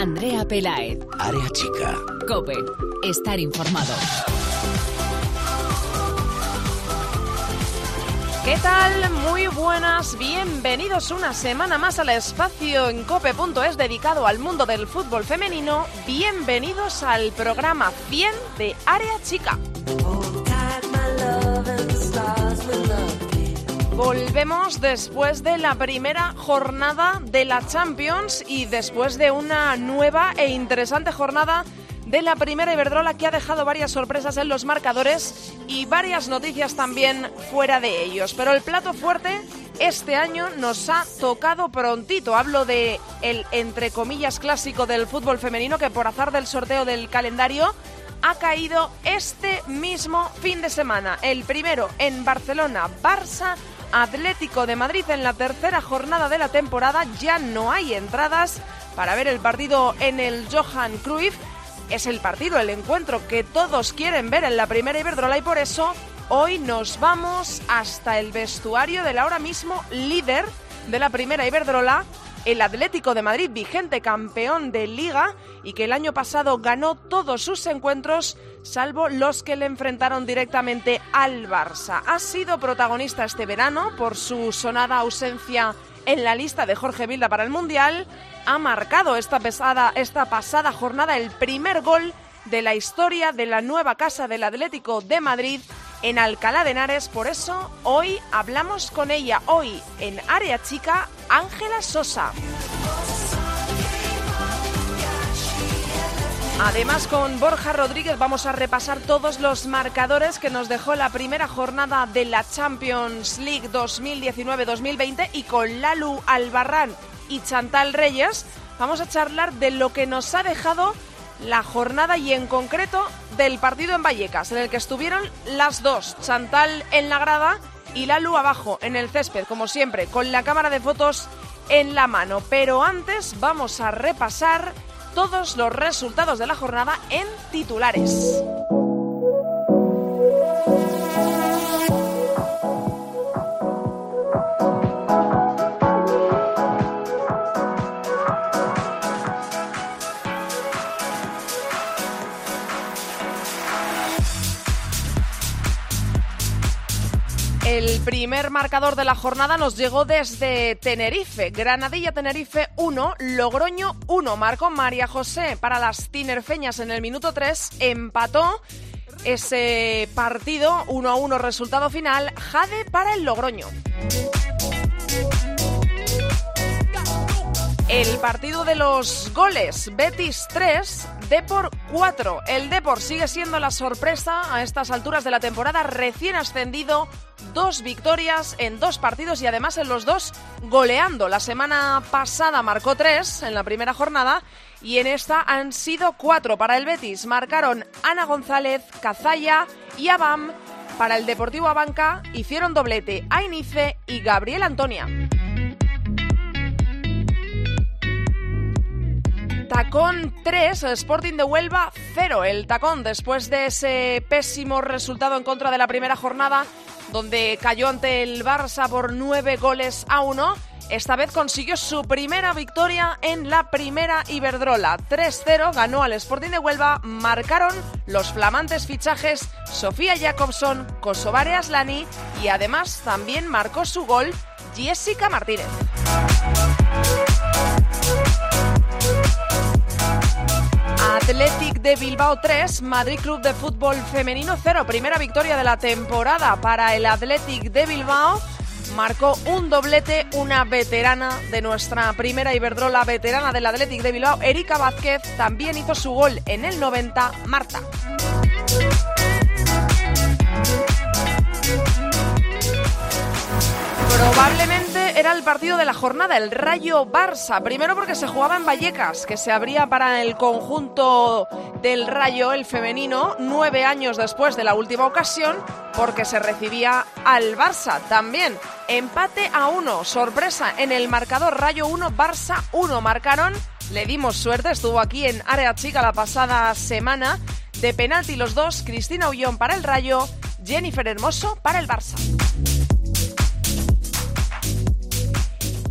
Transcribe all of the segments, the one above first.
Andrea Pelaez. Área chica. Cope. Estar informado. ¿Qué tal? Muy buenas, bienvenidos una semana más al espacio en cope.es dedicado al mundo del fútbol femenino. Bienvenidos al programa 100 de Área Chica. Volvemos después de la primera jornada de la Champions y después de una nueva e interesante jornada de la primera Iberdrola que ha dejado varias sorpresas en los marcadores y varias noticias también fuera de ellos. Pero el plato fuerte este año nos ha tocado prontito. Hablo de el entre comillas clásico del fútbol femenino que por azar del sorteo del calendario ha caído este mismo fin de semana. El primero en Barcelona, Barça Atlético de Madrid en la tercera jornada de la temporada. Ya no hay entradas para ver el partido en el Johan Cruyff es el partido, el encuentro que todos quieren ver en la primera Iberdrola y por eso hoy nos vamos hasta el vestuario del ahora mismo líder de la primera Iberdrola, el Atlético de Madrid, vigente campeón de liga y que el año pasado ganó todos sus encuentros, salvo los que le enfrentaron directamente al Barça. Ha sido protagonista este verano por su sonada ausencia en la lista de Jorge Vilda para el Mundial, ha marcado esta, pesada, esta pasada jornada el primer gol de la historia de la nueva casa del Atlético de Madrid en Alcalá de Henares. Por eso hoy hablamos con ella, hoy en Área Chica, Ángela Sosa. Además, con Borja Rodríguez vamos a repasar todos los marcadores que nos dejó la primera jornada de la Champions League 2019-2020 y con Lalu Albarrán y Chantal Reyes vamos a charlar de lo que nos ha dejado la jornada y en concreto del partido en Vallecas, en el que estuvieron las dos, Chantal en la grada y Lalu abajo en el césped, como siempre, con la cámara de fotos en la mano. Pero antes vamos a repasar todos los resultados de la jornada en titulares. Primer marcador de la jornada nos llegó desde Tenerife. Granadilla Tenerife 1, Logroño 1. Marcó María José para las tinerfeñas en el minuto 3. Empató ese partido 1 a 1 resultado final. Jade para el Logroño. El partido de los goles, Betis 3, Depor 4. El Depor sigue siendo la sorpresa a estas alturas de la temporada, recién ascendido, dos victorias en dos partidos y además en los dos goleando. La semana pasada marcó tres en la primera jornada y en esta han sido cuatro para el Betis. Marcaron Ana González, Cazalla y Abam. Para el Deportivo Abanca hicieron doblete Ainice y Gabriel Antonia. Tacón 3, Sporting de Huelva 0. El tacón después de ese pésimo resultado en contra de la primera jornada, donde cayó ante el Barça por 9 goles a 1. Esta vez consiguió su primera victoria en la primera Iberdrola. 3-0 ganó al Sporting de Huelva, marcaron los flamantes fichajes Sofía Jacobson, Kosovare Aslani y además también marcó su gol Jessica Martínez. Athletic de Bilbao 3, Madrid Club de Fútbol Femenino 0. Primera victoria de la temporada para el Athletic de Bilbao. Marcó un doblete una veterana de nuestra primera Iberdrola, veterana del Athletic de Bilbao, Erika Vázquez. También hizo su gol en el 90, Marta. Probablemente era el partido de la jornada, el Rayo Barça. Primero porque se jugaba en Vallecas, que se abría para el conjunto del Rayo, el femenino, nueve años después de la última ocasión, porque se recibía al Barça. También empate a uno, sorpresa en el marcador Rayo 1, Barça 1. Marcaron, le dimos suerte, estuvo aquí en Área Chica la pasada semana. De penalti los dos, Cristina Ullón para el Rayo, Jennifer Hermoso para el Barça.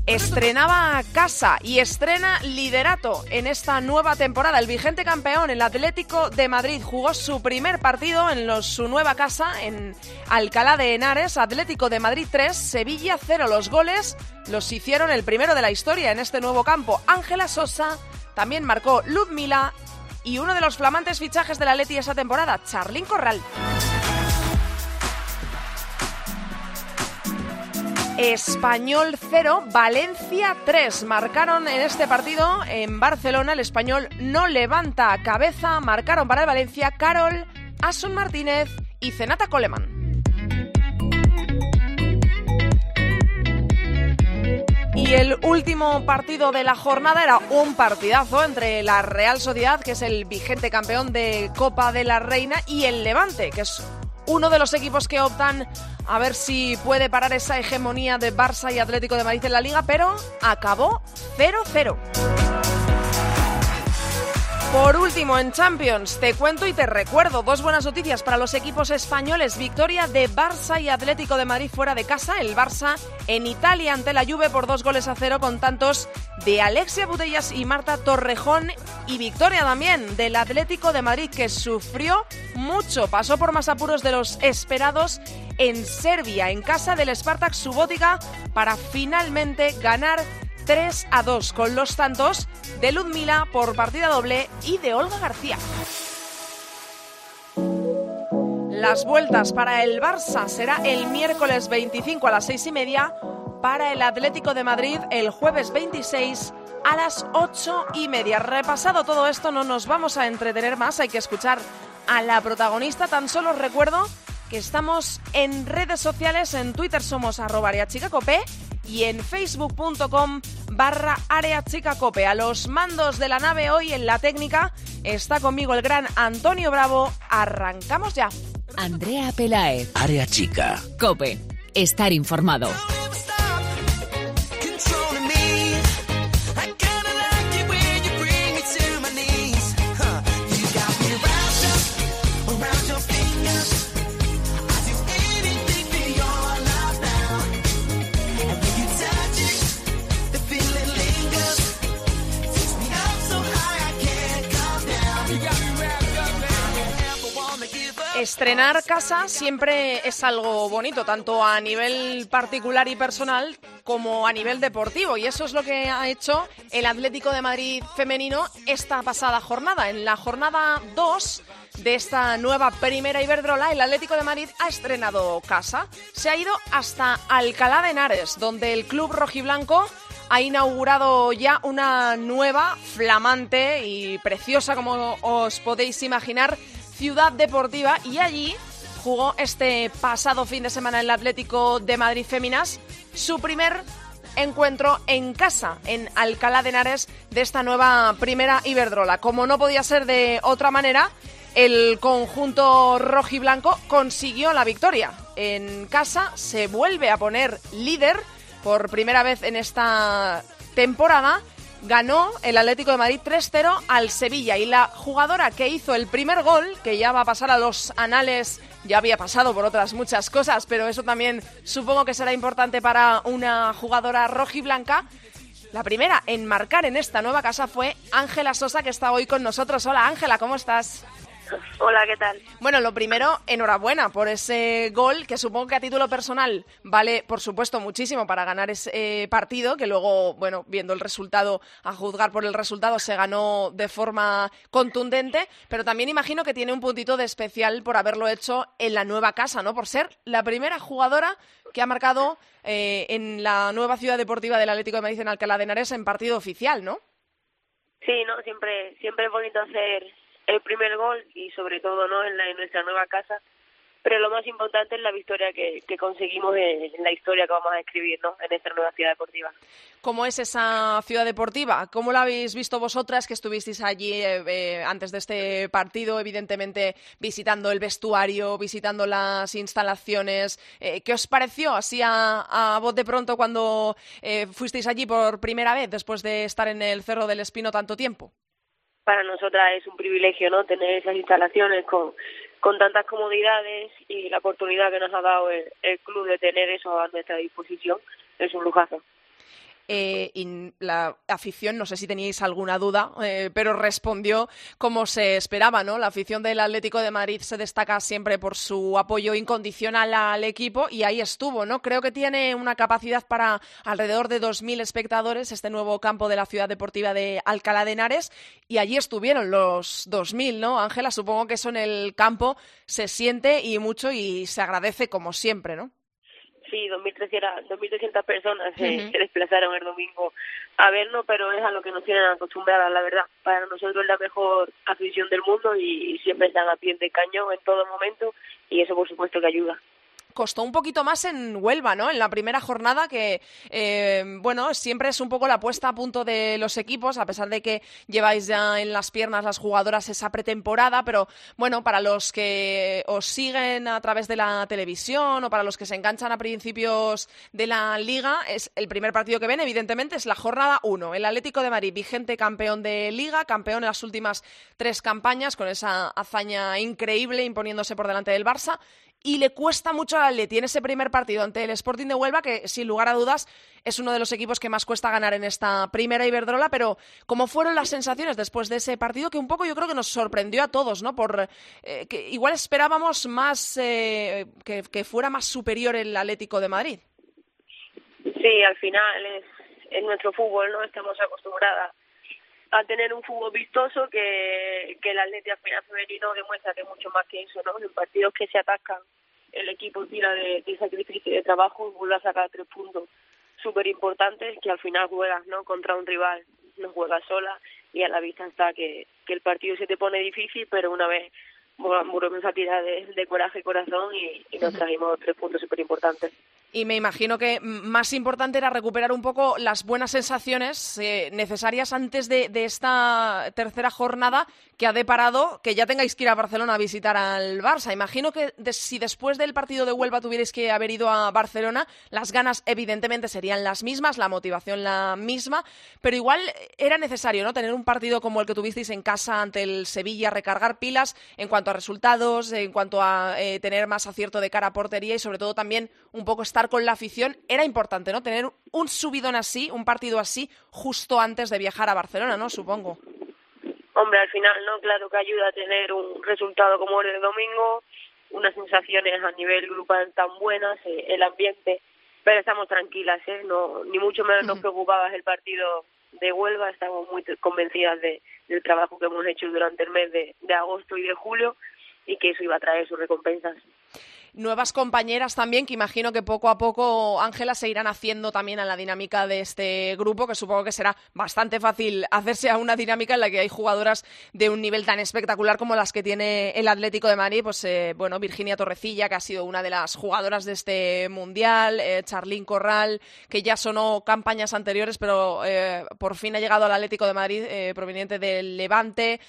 Estrenaba casa y estrena liderato en esta nueva temporada. El vigente campeón, el Atlético de Madrid, jugó su primer partido en su nueva casa en Alcalá de Henares. Atlético de Madrid 3, Sevilla 0. Los goles los hicieron el primero de la historia en este nuevo campo. Ángela Sosa también marcó Ludmila y uno de los flamantes fichajes de la Leti esa temporada, Charlín Corral. Español 0, Valencia 3. Marcaron en este partido en Barcelona. El español no levanta cabeza. Marcaron para el Valencia Carol, Asun Martínez y Zenata Coleman. Y el último partido de la jornada era un partidazo entre la Real Sociedad, que es el vigente campeón de Copa de la Reina, y el Levante, que es uno de los equipos que optan a ver si puede parar esa hegemonía de Barça y Atlético de Madrid en la liga, pero acabó 0-0. Por último, en Champions, te cuento y te recuerdo dos buenas noticias para los equipos españoles. Victoria de Barça y Atlético de Madrid fuera de casa. El Barça en Italia ante la Juve por dos goles a cero con tantos de Alexia Butellas y Marta Torrejón. Y victoria también del Atlético de Madrid que sufrió mucho. Pasó por más apuros de los esperados en Serbia, en casa del Spartak Subotica, para finalmente ganar 3 a 2 con los tantos de Ludmila por partida doble y de Olga García. Las vueltas para el Barça será el miércoles 25 a las 6 y media, para el Atlético de Madrid el jueves 26 a las 8 y media. Repasado todo esto, no nos vamos a entretener más, hay que escuchar a la protagonista. Tan solo recuerdo que estamos en redes sociales, en Twitter somos arroba y en facebook.com barra área chica cope. A los mandos de la nave hoy en la técnica está conmigo el gran Antonio Bravo. Arrancamos ya. Andrea Pelaez. Área chica. Cope. Estar informado. Estrenar casa siempre es algo bonito, tanto a nivel particular y personal como a nivel deportivo. Y eso es lo que ha hecho el Atlético de Madrid femenino esta pasada jornada. En la jornada 2 de esta nueva primera Iberdrola, el Atlético de Madrid ha estrenado casa. Se ha ido hasta Alcalá de Henares, donde el club rojiblanco ha inaugurado ya una nueva, flamante y preciosa, como os podéis imaginar, Ciudad Deportiva y allí jugó este pasado fin de semana el Atlético de Madrid Féminas su primer encuentro en casa, en Alcalá de Henares, de esta nueva primera Iberdrola. Como no podía ser de otra manera, el conjunto rojiblanco consiguió la victoria. En casa se vuelve a poner líder por primera vez en esta temporada ganó el Atlético de Madrid 3-0 al Sevilla y la jugadora que hizo el primer gol, que ya va a pasar a los anales, ya había pasado por otras muchas cosas, pero eso también supongo que será importante para una jugadora rojiblanca. La primera en marcar en esta nueva casa fue Ángela Sosa, que está hoy con nosotros. Hola Ángela, ¿cómo estás? Hola, ¿qué tal? Bueno, lo primero, enhorabuena por ese gol que supongo que a título personal vale, por supuesto, muchísimo para ganar ese partido, que luego, bueno, viendo el resultado, a juzgar por el resultado, se ganó de forma contundente, pero también imagino que tiene un puntito de especial por haberlo hecho en la nueva casa, ¿no? Por ser la primera jugadora que ha marcado eh, en la nueva ciudad deportiva del Atlético de Madrid en Alcalá de Henares en partido oficial, ¿no? Sí, no, siempre, siempre es bonito hacer el primer gol y sobre todo no en, la, en nuestra nueva casa pero lo más importante es la victoria que, conseguimos en, la historia que vamos a escribir ¿no? en esta nueva ciudad deportiva. ¿Cómo es esa ciudad deportiva? ¿Cómo la habéis visto vosotras que estuvisteis allí eh, eh, antes de este partido, evidentemente visitando el vestuario, visitando las instalaciones? Eh, ¿Qué os pareció así a, a de pronto cuando fuisteis allí por primera vez después de estar en el Cerro del Espino tanto tiempo? Para nosotras es un privilegio no tener esas instalaciones con, con tantas comodidades y la oportunidad que nos ha dado el, club de tener eso a nuestra disposición es un lujazo. Eh, y la afición, no sé si teníais alguna duda, eh, pero respondió como se esperaba, ¿no? La afición del Atlético de Madrid se destaca siempre por su apoyo incondicional al equipo y ahí estuvo, ¿no? Creo que tiene una capacidad para alrededor de 2.000 espectadores este nuevo campo de la ciudad deportiva de Alcalá de Henares y allí estuvieron los 2.000, ¿no? Ángela, supongo que eso en el campo se siente y mucho y se agradece como siempre, ¿no? Sí, 2.300 personas se, desplazaron el domingo a vernos, pero es a lo que nos tienen acostumbradas, la verdad. Para nosotros es la mejor afición del mundo y siempre están a pie de cañón en todo momento y eso por supuesto que ayuda costó un poquito más en Huelva, ¿no? En la primera jornada que, eh, bueno, siempre es un poco la puesta a punto de los equipos, a pesar de que lleváis ya en las piernas las jugadoras esa pretemporada, pero bueno, para los que os siguen a través de la televisión o para los que se enganchan a principios de la liga, es el primer partido que ven, evidentemente, es la jornada 1. El Atlético de Madrid, vigente campeón de liga, campeón en las últimas tres campañas, con esa hazaña increíble imponiéndose por delante del Barça y le cuesta mucho al Atleti en ese primer partido ante el Sporting de Huelva, que sin lugar a dudas es uno de los equipos que más cuesta ganar en esta primera Iberdrola, pero ¿cómo fueron las sensaciones después de ese partido que un poco yo creo que nos sorprendió a todos, ¿no? Por eh, que igual esperábamos más eh, que, que, fuera más superior el Atlético de Madrid. Sí, al final es, es nuestro fútbol, ¿no? Estamos acostumbradas a tener un fútbol vistoso que, que el Atleti al final femenino demuestra que es mucho más que eso, ¿no? En partidos que se atacan, el equipo tira de, de sacrificio y de trabajo y vuelve a sacar tres puntos súper importantes que al final juegas, ¿no? Contra un rival, no juegas sola y a la vista está que, que el partido se te pone difícil, pero una vez volvemos a tirar de, de coraje y corazón y, y nos trajimos tres puntos súper importantes. Y me imagino que más importante era recuperar un poco las buenas sensaciones eh, necesarias antes de, esta tercera jornada que ha deparado que ya tengáis que ir a Barcelona a visitar al Barça. Imagino que si después del partido de Huelva tuvierais que haber ido a Barcelona, las ganas evidentemente serían las mismas, la motivación la misma, pero igual era necesario ¿no? tener un partido como el que tuvisteis en casa ante el Sevilla, recargar pilas en cuanto a resultados, en cuanto a eh, tener más acierto de cara a portería y sobre todo también un poco estar con la afición, era importante, ¿no? Tener un subidón así, un partido así, justo antes de viajar a Barcelona, ¿no? Supongo. Hombre, al final, ¿no? Claro que ayuda a tener un resultado como el de domingo, unas sensaciones a nivel grupal tan buenas, eh, el ambiente, pero estamos tranquilas, ¿eh? No, ni mucho menos nos preocupaba el partido de Huelva, estamos muy convencidas de, del trabajo que hemos hecho durante el mes de, de agosto y de julio y que eso iba a traer sus recompensas nuevas compañeras también, que imagino que poco a poco, Ángela, se irán haciendo también a la dinámica de este grupo, que supongo que será bastante fácil hacerse a una dinámica en la que hay jugadoras de un nivel tan espectacular como las que tiene el Atlético de Madrid. Pues, eh, bueno, Virginia Torrecilla, que ha sido una de las jugadoras de este Mundial, eh, Charlín Corral, que ya sonó campañas anteriores, pero eh, por fin ha llegado al Atlético de Madrid proveniente del Levante.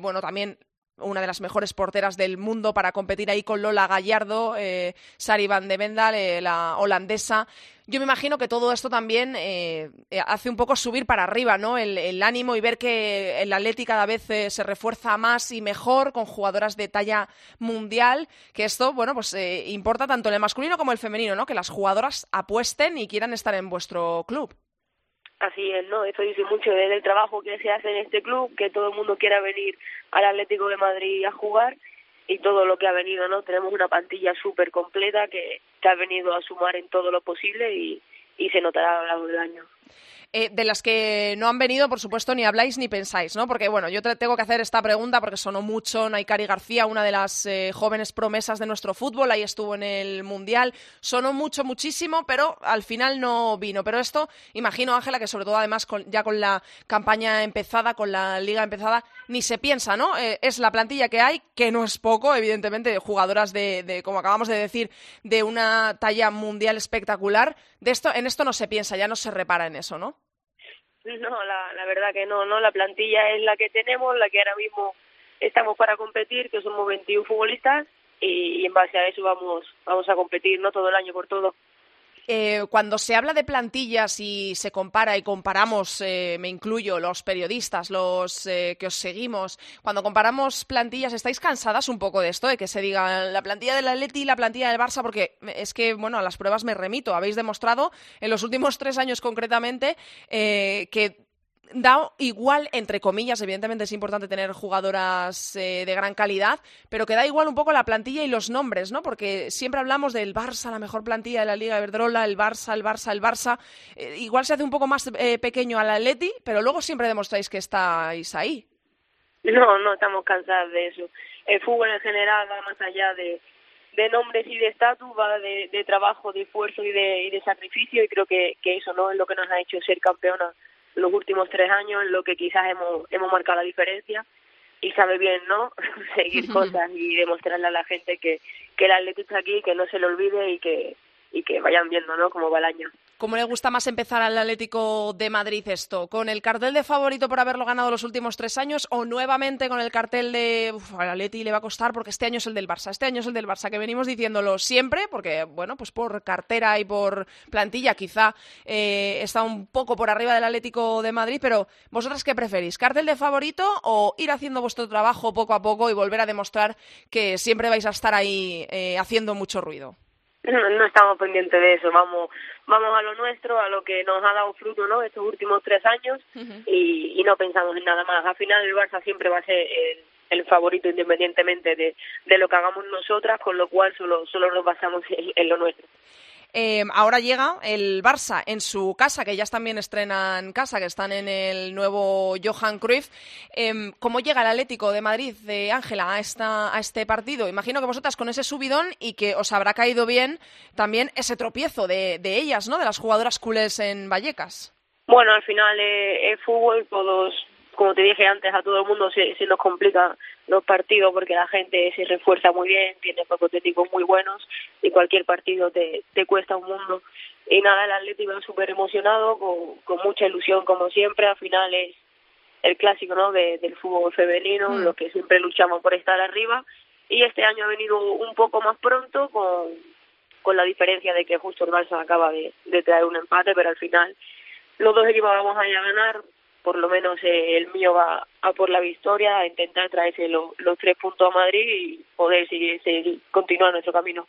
bueno, también una de las mejores porteras del mundo para competir ahí con Lola Gallardo, eh, Sari Van de Vendal, eh, la holandesa. Yo me imagino que todo esto también eh, eh, hace un poco subir para arriba ¿no? El, ánimo y ver que el Atleti cada vez se refuerza más y mejor con jugadoras de talla mundial, que esto, bueno, pues importa tanto en el masculino como el femenino, ¿no? Que las jugadoras apuesten y quieran estar en vuestro club. Así es, ¿no? Eso dice mucho del trabajo que se hace en este club, que todo el mundo quiera venir al Atlético de Madrid a jugar y todo lo que ha venido, ¿no? Tenemos una plantilla súper completa que, que ha venido a sumar en todo lo posible y, y se notará a lo largo del año. Eh, de las que no han venido, por supuesto, ni habláis ni pensáis, ¿no? Porque, bueno, yo te tengo que hacer esta pregunta porque sonó mucho Naikari García, una de las eh, jóvenes promesas de nuestro fútbol, ahí estuvo en el Mundial, sonó mucho, muchísimo, pero al final no vino. Pero esto, imagino, Ángela, que sobre todo además ya con la campaña empezada, con la liga empezada, ni se piensa, ¿no? Eh, es la plantilla que hay, que no es poco, evidentemente, de jugadoras de, de, como acabamos de decir, de una talla mundial espectacular. De esto, en esto no se piensa, ya no se repara en eso, ¿no? No, la, la verdad que no, no. La plantilla es la que tenemos, la que ahora mismo estamos para competir, que somos 21 futbolistas y, en base a eso vamos, vamos a competir, ¿no? Todo el año por todo. Eh, cuando se habla de plantillas y se compara y comparamos, eh, me incluyo, los periodistas, los eh, que os seguimos, cuando comparamos plantillas, ¿estáis cansadas un poco de esto, de que se diga la plantilla del Atleti y la plantilla del Barça? Porque es que, bueno, a las pruebas me remito. Habéis demostrado en los últimos tres años concretamente que da igual, entre comillas, evidentemente es importante tener jugadoras eh, de gran calidad, pero que da igual un poco la plantilla y los nombres, ¿no? Porque siempre hablamos del Barça, la mejor plantilla de la Liga Iberdrola, el Barça, el Barça, el Barça. Eh, igual se hace un poco más eh, pequeño al Atleti, pero luego siempre demostráis que estáis ahí. No, no estamos cansados de eso. El fútbol en general va más allá de, de nombres y de estatus, va de, de, trabajo, de esfuerzo y de, y de sacrificio, y creo que, que eso no es lo que nos ha hecho ser campeona los últimos tres años en lo que quizás hemos, hemos marcado la diferencia y sabe bien, ¿no? Seguir cosas y demostrarle a la gente que, que el atleta está aquí, que no se le olvide y que, y que vayan viendo, ¿no? Cómo va el año. ¿Cómo le gusta más empezar al Atlético de Madrid esto? ¿Con el cartel de favorito por haberlo ganado los últimos tres años o nuevamente con el cartel de uf, al Atleti le va a costar porque este año es el del Barça, este año es el del Barça, que venimos diciéndolo siempre porque, bueno, pues por cartera y por plantilla quizá eh, está un poco por arriba del Atlético de Madrid, pero ¿vosotras qué preferís? ¿Cartel de favorito o ir haciendo vuestro trabajo poco a poco y volver a demostrar que siempre vais a estar ahí eh, haciendo mucho ruido? no, estamos pendientes de eso, vamos vamos a lo nuestro, a lo que nos ha dado fruto ¿no? estos últimos tres años y, y, no pensamos en nada más. Al final el Barça siempre va a ser el, el favorito independientemente de, de, lo que hagamos nosotras, con lo cual solo, solo nos basamos en lo nuestro. Eh, ahora llega el Barça en su casa, que ya también estrenan casa, que están en el nuevo Johan Cruyff. Eh, ¿Cómo llega el Atlético de Madrid de Ángela a, esta, a este partido? Imagino que vosotras con ese subidón y que os habrá caído bien también ese tropiezo de, ellas, ¿no? De las jugadoras culés en Vallecas. Bueno, al final eh, es fútbol, todos como te dije antes, a todo el mundo se, se, nos complica los partidos porque la gente se refuerza muy bien, tiene técnicos muy buenos y cualquier partido te, te cuesta un mundo. Y nada, el Atlético va súper emocionado, con, con mucha ilusión como siempre, al final es el clásico ¿no? de, del fútbol femenino, mm. los que siempre luchamos por estar arriba y este año ha venido un poco más pronto con, con la diferencia de que justo el Barça acaba de, de traer un empate, pero al final los dos equipos vamos a ir a ganar, por lo menos eh, el mío va a por la victoria, a intentar traerse lo, los tres puntos a Madrid y poder seguir, seguir continuar nuestro camino.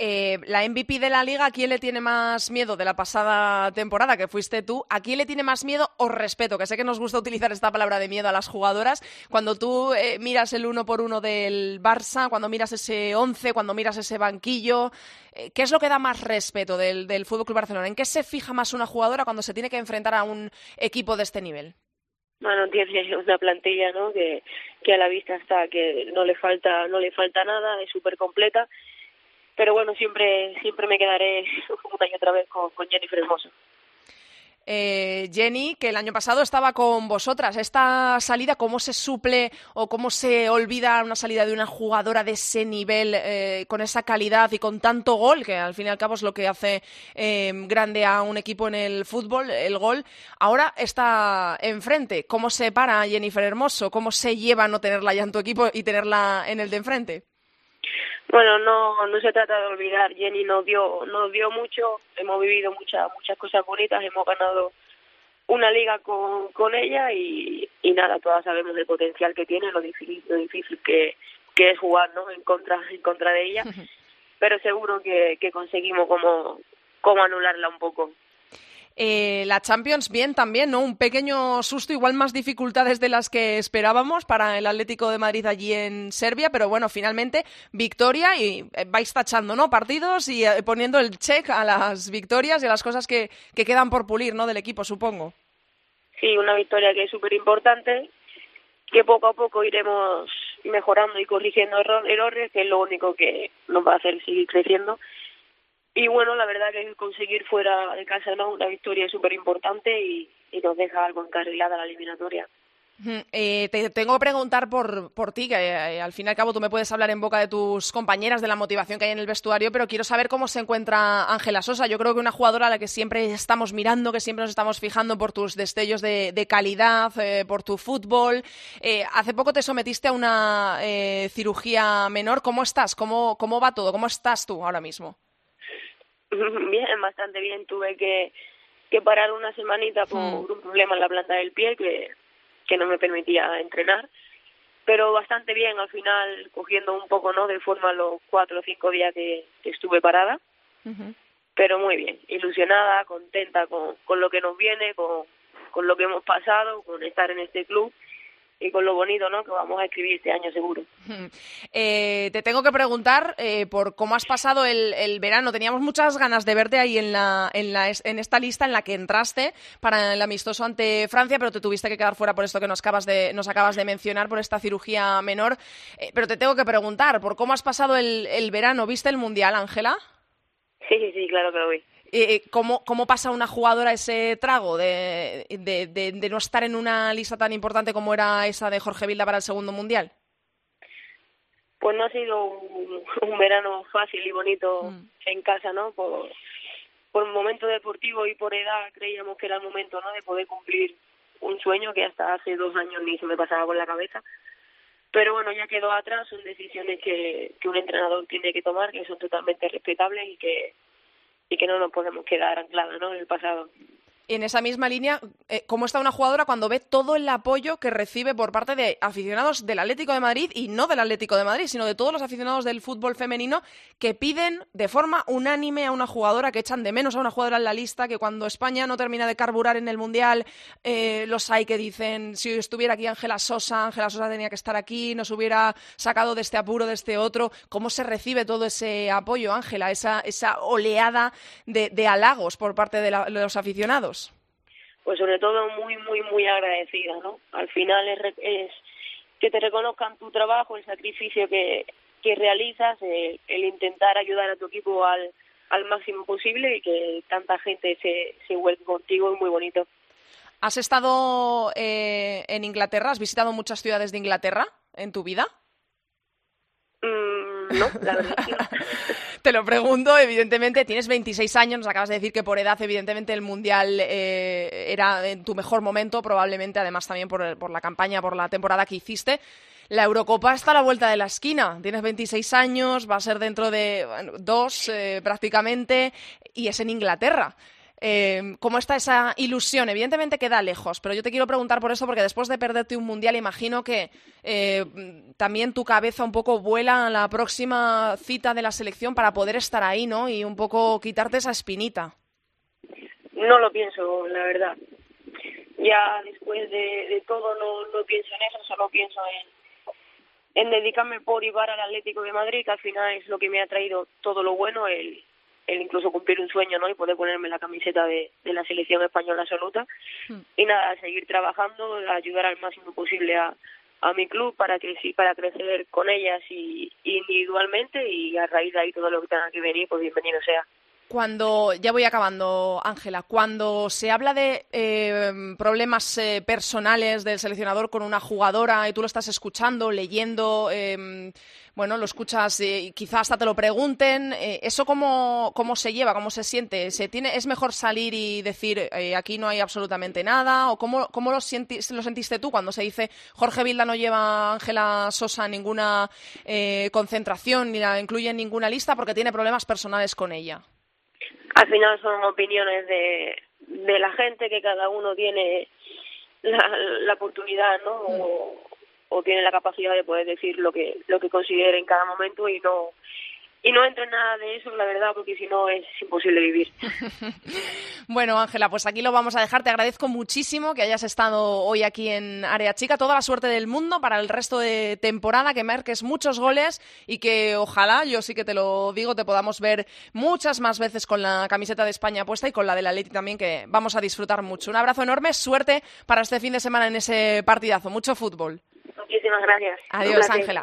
Eh, la MVP de la liga, ¿a quién le tiene más miedo de la pasada temporada, que fuiste tú? ¿A quién le tiene más miedo o respeto? Que sé que nos gusta utilizar esta palabra de miedo a las jugadoras. Cuando tú eh, miras el uno por uno del Barça, cuando miras ese once, cuando miras ese banquillo, eh, ¿qué es lo que da más respeto del, del Fútbol Club Barcelona? ¿En qué se fija más una jugadora cuando se tiene que enfrentar a un equipo de este nivel? Bueno, tiene una plantilla, ¿no? Que, que a la vista está, que no le falta, no le falta nada, es súper completa pero bueno, siempre siempre me quedaré una y otra vez con, Jennifer Hermoso. Eh, Jenny, que el año pasado estaba con vosotras. ¿Esta salida cómo se suple o cómo se olvida una salida de una jugadora de ese nivel, eh, con esa calidad y con tanto gol, que al fin y al cabo es lo que hace eh, grande a un equipo en el fútbol, el gol? Ahora está enfrente. ¿Cómo se para Jennifer Hermoso? ¿Cómo se lleva no tenerla ya en tu equipo y tenerla en el de enfrente? Bueno, no no se trata de olvidar. Jenny nos dio nos dio mucho. Hemos vivido muchas muchas cosas bonitas. Hemos ganado una liga con, con ella y, y nada, todas sabemos el potencial que tiene, lo difícil, lo difícil que, que es jugar ¿no? en contra en contra de ella. Pero seguro que, que conseguimos como, como anularla un poco. Eh, la Champions, bien también, ¿no? Un pequeño susto, igual más dificultades de las que esperábamos para el Atlético de Madrid allí en Serbia, pero bueno, finalmente victoria y eh, vais tachando, ¿no? Partidos y eh, poniendo el check a las victorias y a las cosas que, que quedan por pulir, ¿no? Del equipo, supongo. Sí, una victoria que es súper importante, que poco a poco iremos mejorando y corrigiendo errores, que es lo único que nos va a hacer seguir creciendo y bueno, la verdad que conseguir fuera de casa ¿no? una victoria es súper importante y, y, nos deja algo encarrilada la eliminatoria. Eh, te tengo que preguntar por, por ti, que eh, al fin y al cabo tú me puedes hablar en boca de tus compañeras de la motivación que hay en el vestuario, pero quiero saber cómo se encuentra Ángela Sosa. Yo creo que una jugadora a la que siempre estamos mirando, que siempre nos estamos fijando por tus destellos de, de calidad, eh, por tu fútbol. Eh, hace poco te sometiste a una eh, cirugía menor. ¿Cómo estás? ¿Cómo, ¿Cómo va todo? ¿Cómo estás tú ahora mismo? Bien, bastante bien. Tuve que, que parar una semanita por mm. un problema en la planta del pie que, que no me permitía entrenar. Pero bastante bien, al final cogiendo un poco no de forma los cuatro o cinco días que, estuve parada. Pero muy bien, ilusionada, contenta con, con lo que nos viene, con, con lo que hemos pasado, con estar en este club y con lo bonito ¿no? que vamos a escribir este año seguro. Eh, te tengo que preguntar eh, por cómo has pasado el, el, verano. Teníamos muchas ganas de verte ahí en, la, en, la, en esta lista en la que entraste para el amistoso ante Francia, pero te tuviste que quedar fuera por esto que nos acabas de, nos acabas de mencionar, por esta cirugía menor. Eh, pero te tengo que preguntar, ¿por cómo has pasado el, el verano? ¿Viste el Mundial, Ángela? Sí, sí, sí, claro que lo vi. Eh, eh, ¿cómo, ¿cómo, pasa una jugadora ese trago de, de, de, no estar en una lista tan importante como era esa de Jorge Vilda para el segundo mundial? Pues no ha sido un, un verano fácil y bonito mm. en casa, ¿no? Por, por un momento deportivo y por edad creíamos que era el momento, ¿no? De poder cumplir un sueño que hasta hace dos años ni se me pasaba por la cabeza. Pero bueno, ya quedó atrás, son decisiones que, que un entrenador tiene que tomar, que son totalmente respetables y que y que no nos podemos quedar anclados ¿no? en el pasado en esa misma línea, eh, ¿cómo está una jugadora cuando ve todo el apoyo que recibe por parte de aficionados del Atlético de Madrid y no del Atlético de Madrid, sino de todos los aficionados del fútbol femenino que piden de forma unánime a una jugadora, que echan de menos a una jugadora en la lista, que cuando España no termina de carburar en el Mundial, eh, los hay que dicen, si estuviera aquí Ángela Sosa, Ángela Sosa tenía que estar aquí, nos hubiera sacado de este apuro, de este otro. ¿Cómo se recibe todo ese apoyo, Ángela, esa, esa oleada de, de halagos por parte de los aficionados? Pues sobre todo muy, muy, muy agradecida, ¿no? Al final es, que te reconozcan tu trabajo, el sacrificio que, que realizas, el, intentar ayudar a tu equipo al, al máximo posible y que tanta gente se, se vuelva contigo es muy bonito. ¿Has estado eh, en Inglaterra? ¿Has visitado muchas ciudades de Inglaterra en tu vida? Mm, Te lo pregunto, evidentemente, tienes 26 años, nos acabas de decir que por edad, evidentemente, el Mundial eh, era en tu mejor momento, probablemente, además también por, por la campaña, por la temporada que hiciste. La Eurocopa está a la vuelta de la esquina. Tienes 26 años, va a ser dentro de dos eh, prácticamente, y es en Inglaterra. Eh, ¿Cómo está esa ilusión? Evidentemente queda lejos, pero yo te quiero preguntar por eso, porque después de perderte un mundial, imagino que eh, también tu cabeza un poco vuela a la próxima cita de la selección para poder estar ahí, ¿no? Y un poco quitarte esa espinita. No lo pienso, la verdad. Ya después de, todo no, pienso en eso, solo pienso en, dedicarme por y al Atlético de Madrid, que al final es lo que me ha traído todo lo bueno, el, el incluso cumplir un sueño no y poder ponerme la camiseta de, de la selección española absoluta. Hmm. y nada seguir trabajando ayudar al máximo posible a, a mi club para que sí para crecer con ellas y individualmente y a raíz de ahí todo lo que tenga que venir pues bienvenido sea cuando, ya voy acabando, Ángela, cuando se habla de eh, problemas eh, personales del seleccionador con una jugadora y tú lo estás escuchando, leyendo, eh, bueno, lo escuchas y quizás hasta te lo pregunten, ¿eso cómo, cómo se lleva, cómo se siente? ¿Se tiene, ¿Es mejor salir y decir aquí no hay absolutamente nada? ¿O cómo, cómo lo, lo sentiste tú cuando se dice Jorge Vilda no lleva a Ángela Sosa ninguna concentración ni la incluye en ninguna lista porque tiene problemas personales con ella? Al final son opiniones de, de la gente que cada uno tiene la, la oportunidad, ¿no? O, o tiene la capacidad de poder decir lo que lo que considere en cada momento y no y no entra en nada de eso, la verdad, porque si no es imposible vivir. bueno, Ángela, pues aquí lo vamos a dejar. Te agradezco muchísimo que hayas estado hoy aquí en Área Chica. Toda la suerte del mundo para el resto de temporada, que marques muchos goles y que ojalá, yo sí que te lo digo, te podamos ver muchas más veces con la camiseta de España puesta y con la de la Leti también, que vamos a disfrutar mucho. Un abrazo enorme, suerte para este fin de semana en ese partidazo. Mucho fútbol. Muchísimas gracias. Adiós, Ángela.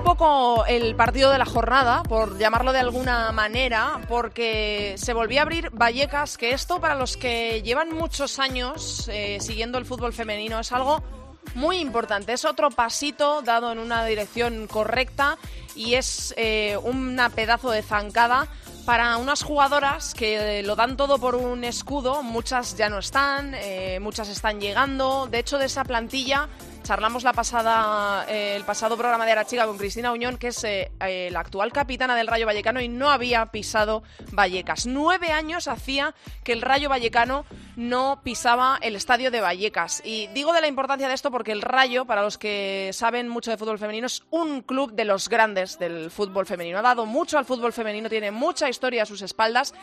un poco el partido de la jornada, por llamarlo de alguna manera, porque se volvió a abrir Vallecas, que esto para los que llevan muchos años eh, siguiendo el fútbol femenino es algo muy importante. Es otro pasito dado en una dirección correcta y es eh, una pedazo de zancada para unas jugadoras que lo dan todo por un escudo. Muchas ya no están, eh, muchas están llegando. De hecho, de esa plantilla charlamos la pasada, eh, el pasado programa de Arachiga con Cristina Uñón, que es eh, la actual capitana del Rayo Vallecano y no había pisado Vallecas. Nueve años hacía que el Rayo Vallecano no pisaba el estadio de Vallecas. Y digo de la importancia de esto porque el Rayo, para los que saben mucho de fútbol femenino, es un club de los grandes del fútbol femenino. Ha dado mucho al fútbol femenino, tiene mucha historia a sus espaldas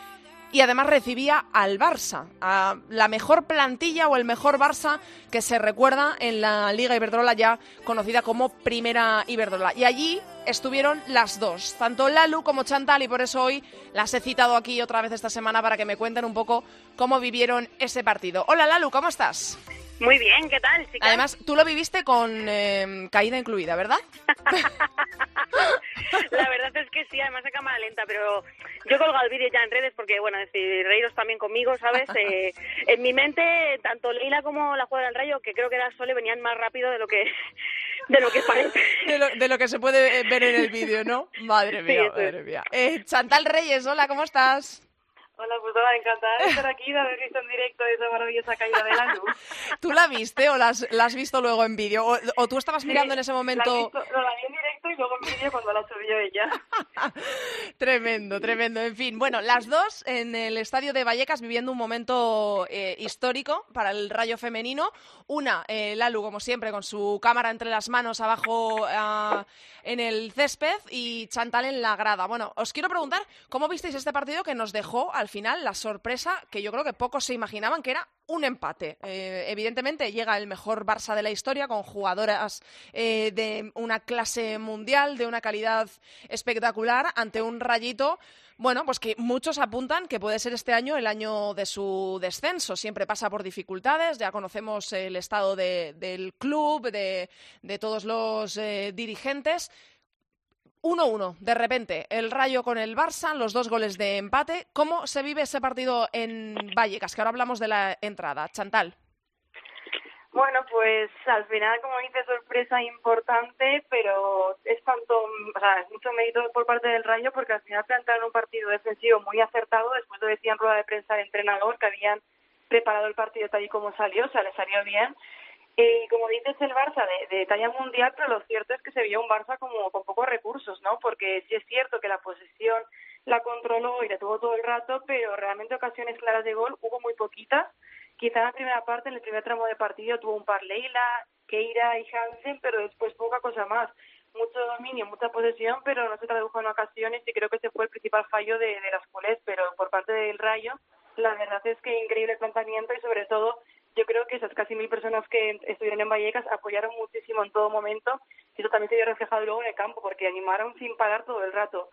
y además recibía al Barça, a la mejor plantilla o el mejor Barça que se recuerda en la Liga Iberdrola ya conocida como Primera Iberdrola. Y allí estuvieron las dos, tanto Lalu como Chantal, y por eso hoy las he citado aquí otra vez esta semana para que me cuenten un poco cómo vivieron ese partido. Hola Lalu, ¿cómo estás? Muy bien, ¿qué tal? Además, tú lo viviste con em, caída incluida, ¿verdad? la verdad es que sí, además de cámara lenta, pero yo he colgado el vídeo ya en redes porque, bueno, decir, reíros también conmigo, ¿sabes? Eh, en mi mente, tanto Leila como la juega del Rayo, que creo que era Sole, venían más rápido de lo que de lo que parece. De lo, que se puede ver en el vídeo, ¿no? Madre mía, madre mía. Eh, Chantal Reyes, hola, ¿cómo estás? Hola, pues hola, encantada de estar aquí, de haber visto en directo esa maravillosa caída de la luz. ¿Tú la viste o la has, visto luego en vídeo? O, tú estabas mirando en ese momento...? La, visto, la vi en directo y luego en vídeo cuando la subió ella. tremendo, tremendo. En fin, bueno, las dos en el estadio de Vallecas viviendo un momento eh, histórico para el rayo femenino. Una, eh, Lalu, como siempre, con su cámara entre las manos abajo ah, en el césped y Chantal en la grada. Bueno, os quiero preguntar, ¿cómo visteis este partido que nos dejó al final la sorpresa que yo creo que pocos se imaginaban que era un empate. Eh, evidentemente llega el mejor Barça de la historia con jugadoras eh, de una clase mundial, de una calidad espectacular, ante un rayito. Bueno, pues que muchos apuntan que puede ser este año el año de su descenso. Siempre pasa por dificultades, ya conocemos el estado del club, de, todos los eh, dirigentes. 1-1, de repente, el Rayo con el Barça, los dos goles de empate. ¿Cómo se vive ese partido en Vallecas? Que ahora hablamos de la entrada. Chantal. Bueno, pues al final, como dice, sorpresa importante, pero es tanto, es mucho mérito por parte del Rayo porque al final plantearon un partido defensivo muy acertado. Después lo decía en rueda de prensa el entrenador que habían preparado el partido tal y como salió, o sea, le salió bien y como dices, el Barça de, talla mundial, pero lo cierto es que se vio un Barça como con pocos recursos, ¿no? Porque sí es cierto que la posesión la controló y la tuvo todo el rato, pero realmente ocasiones claras de gol hubo muy poquitas. Quizá en la primera parte, en el primer tramo de partido, tuvo un par Leila, Keira y Hansen, pero después poca cosa más. Mucho dominio, mucha posesión, pero no se tradujo en ocasiones y creo que ese fue el principal fallo de, las culés, pero por parte del Rayo, la verdad es que increíble planteamiento y sobre todo yo creo que esas casi mil personas que estuvieron en Vallecas apoyaron muchísimo en todo momento y eso también se vio reflejado luego en el campo porque animaron sin parar todo el rato.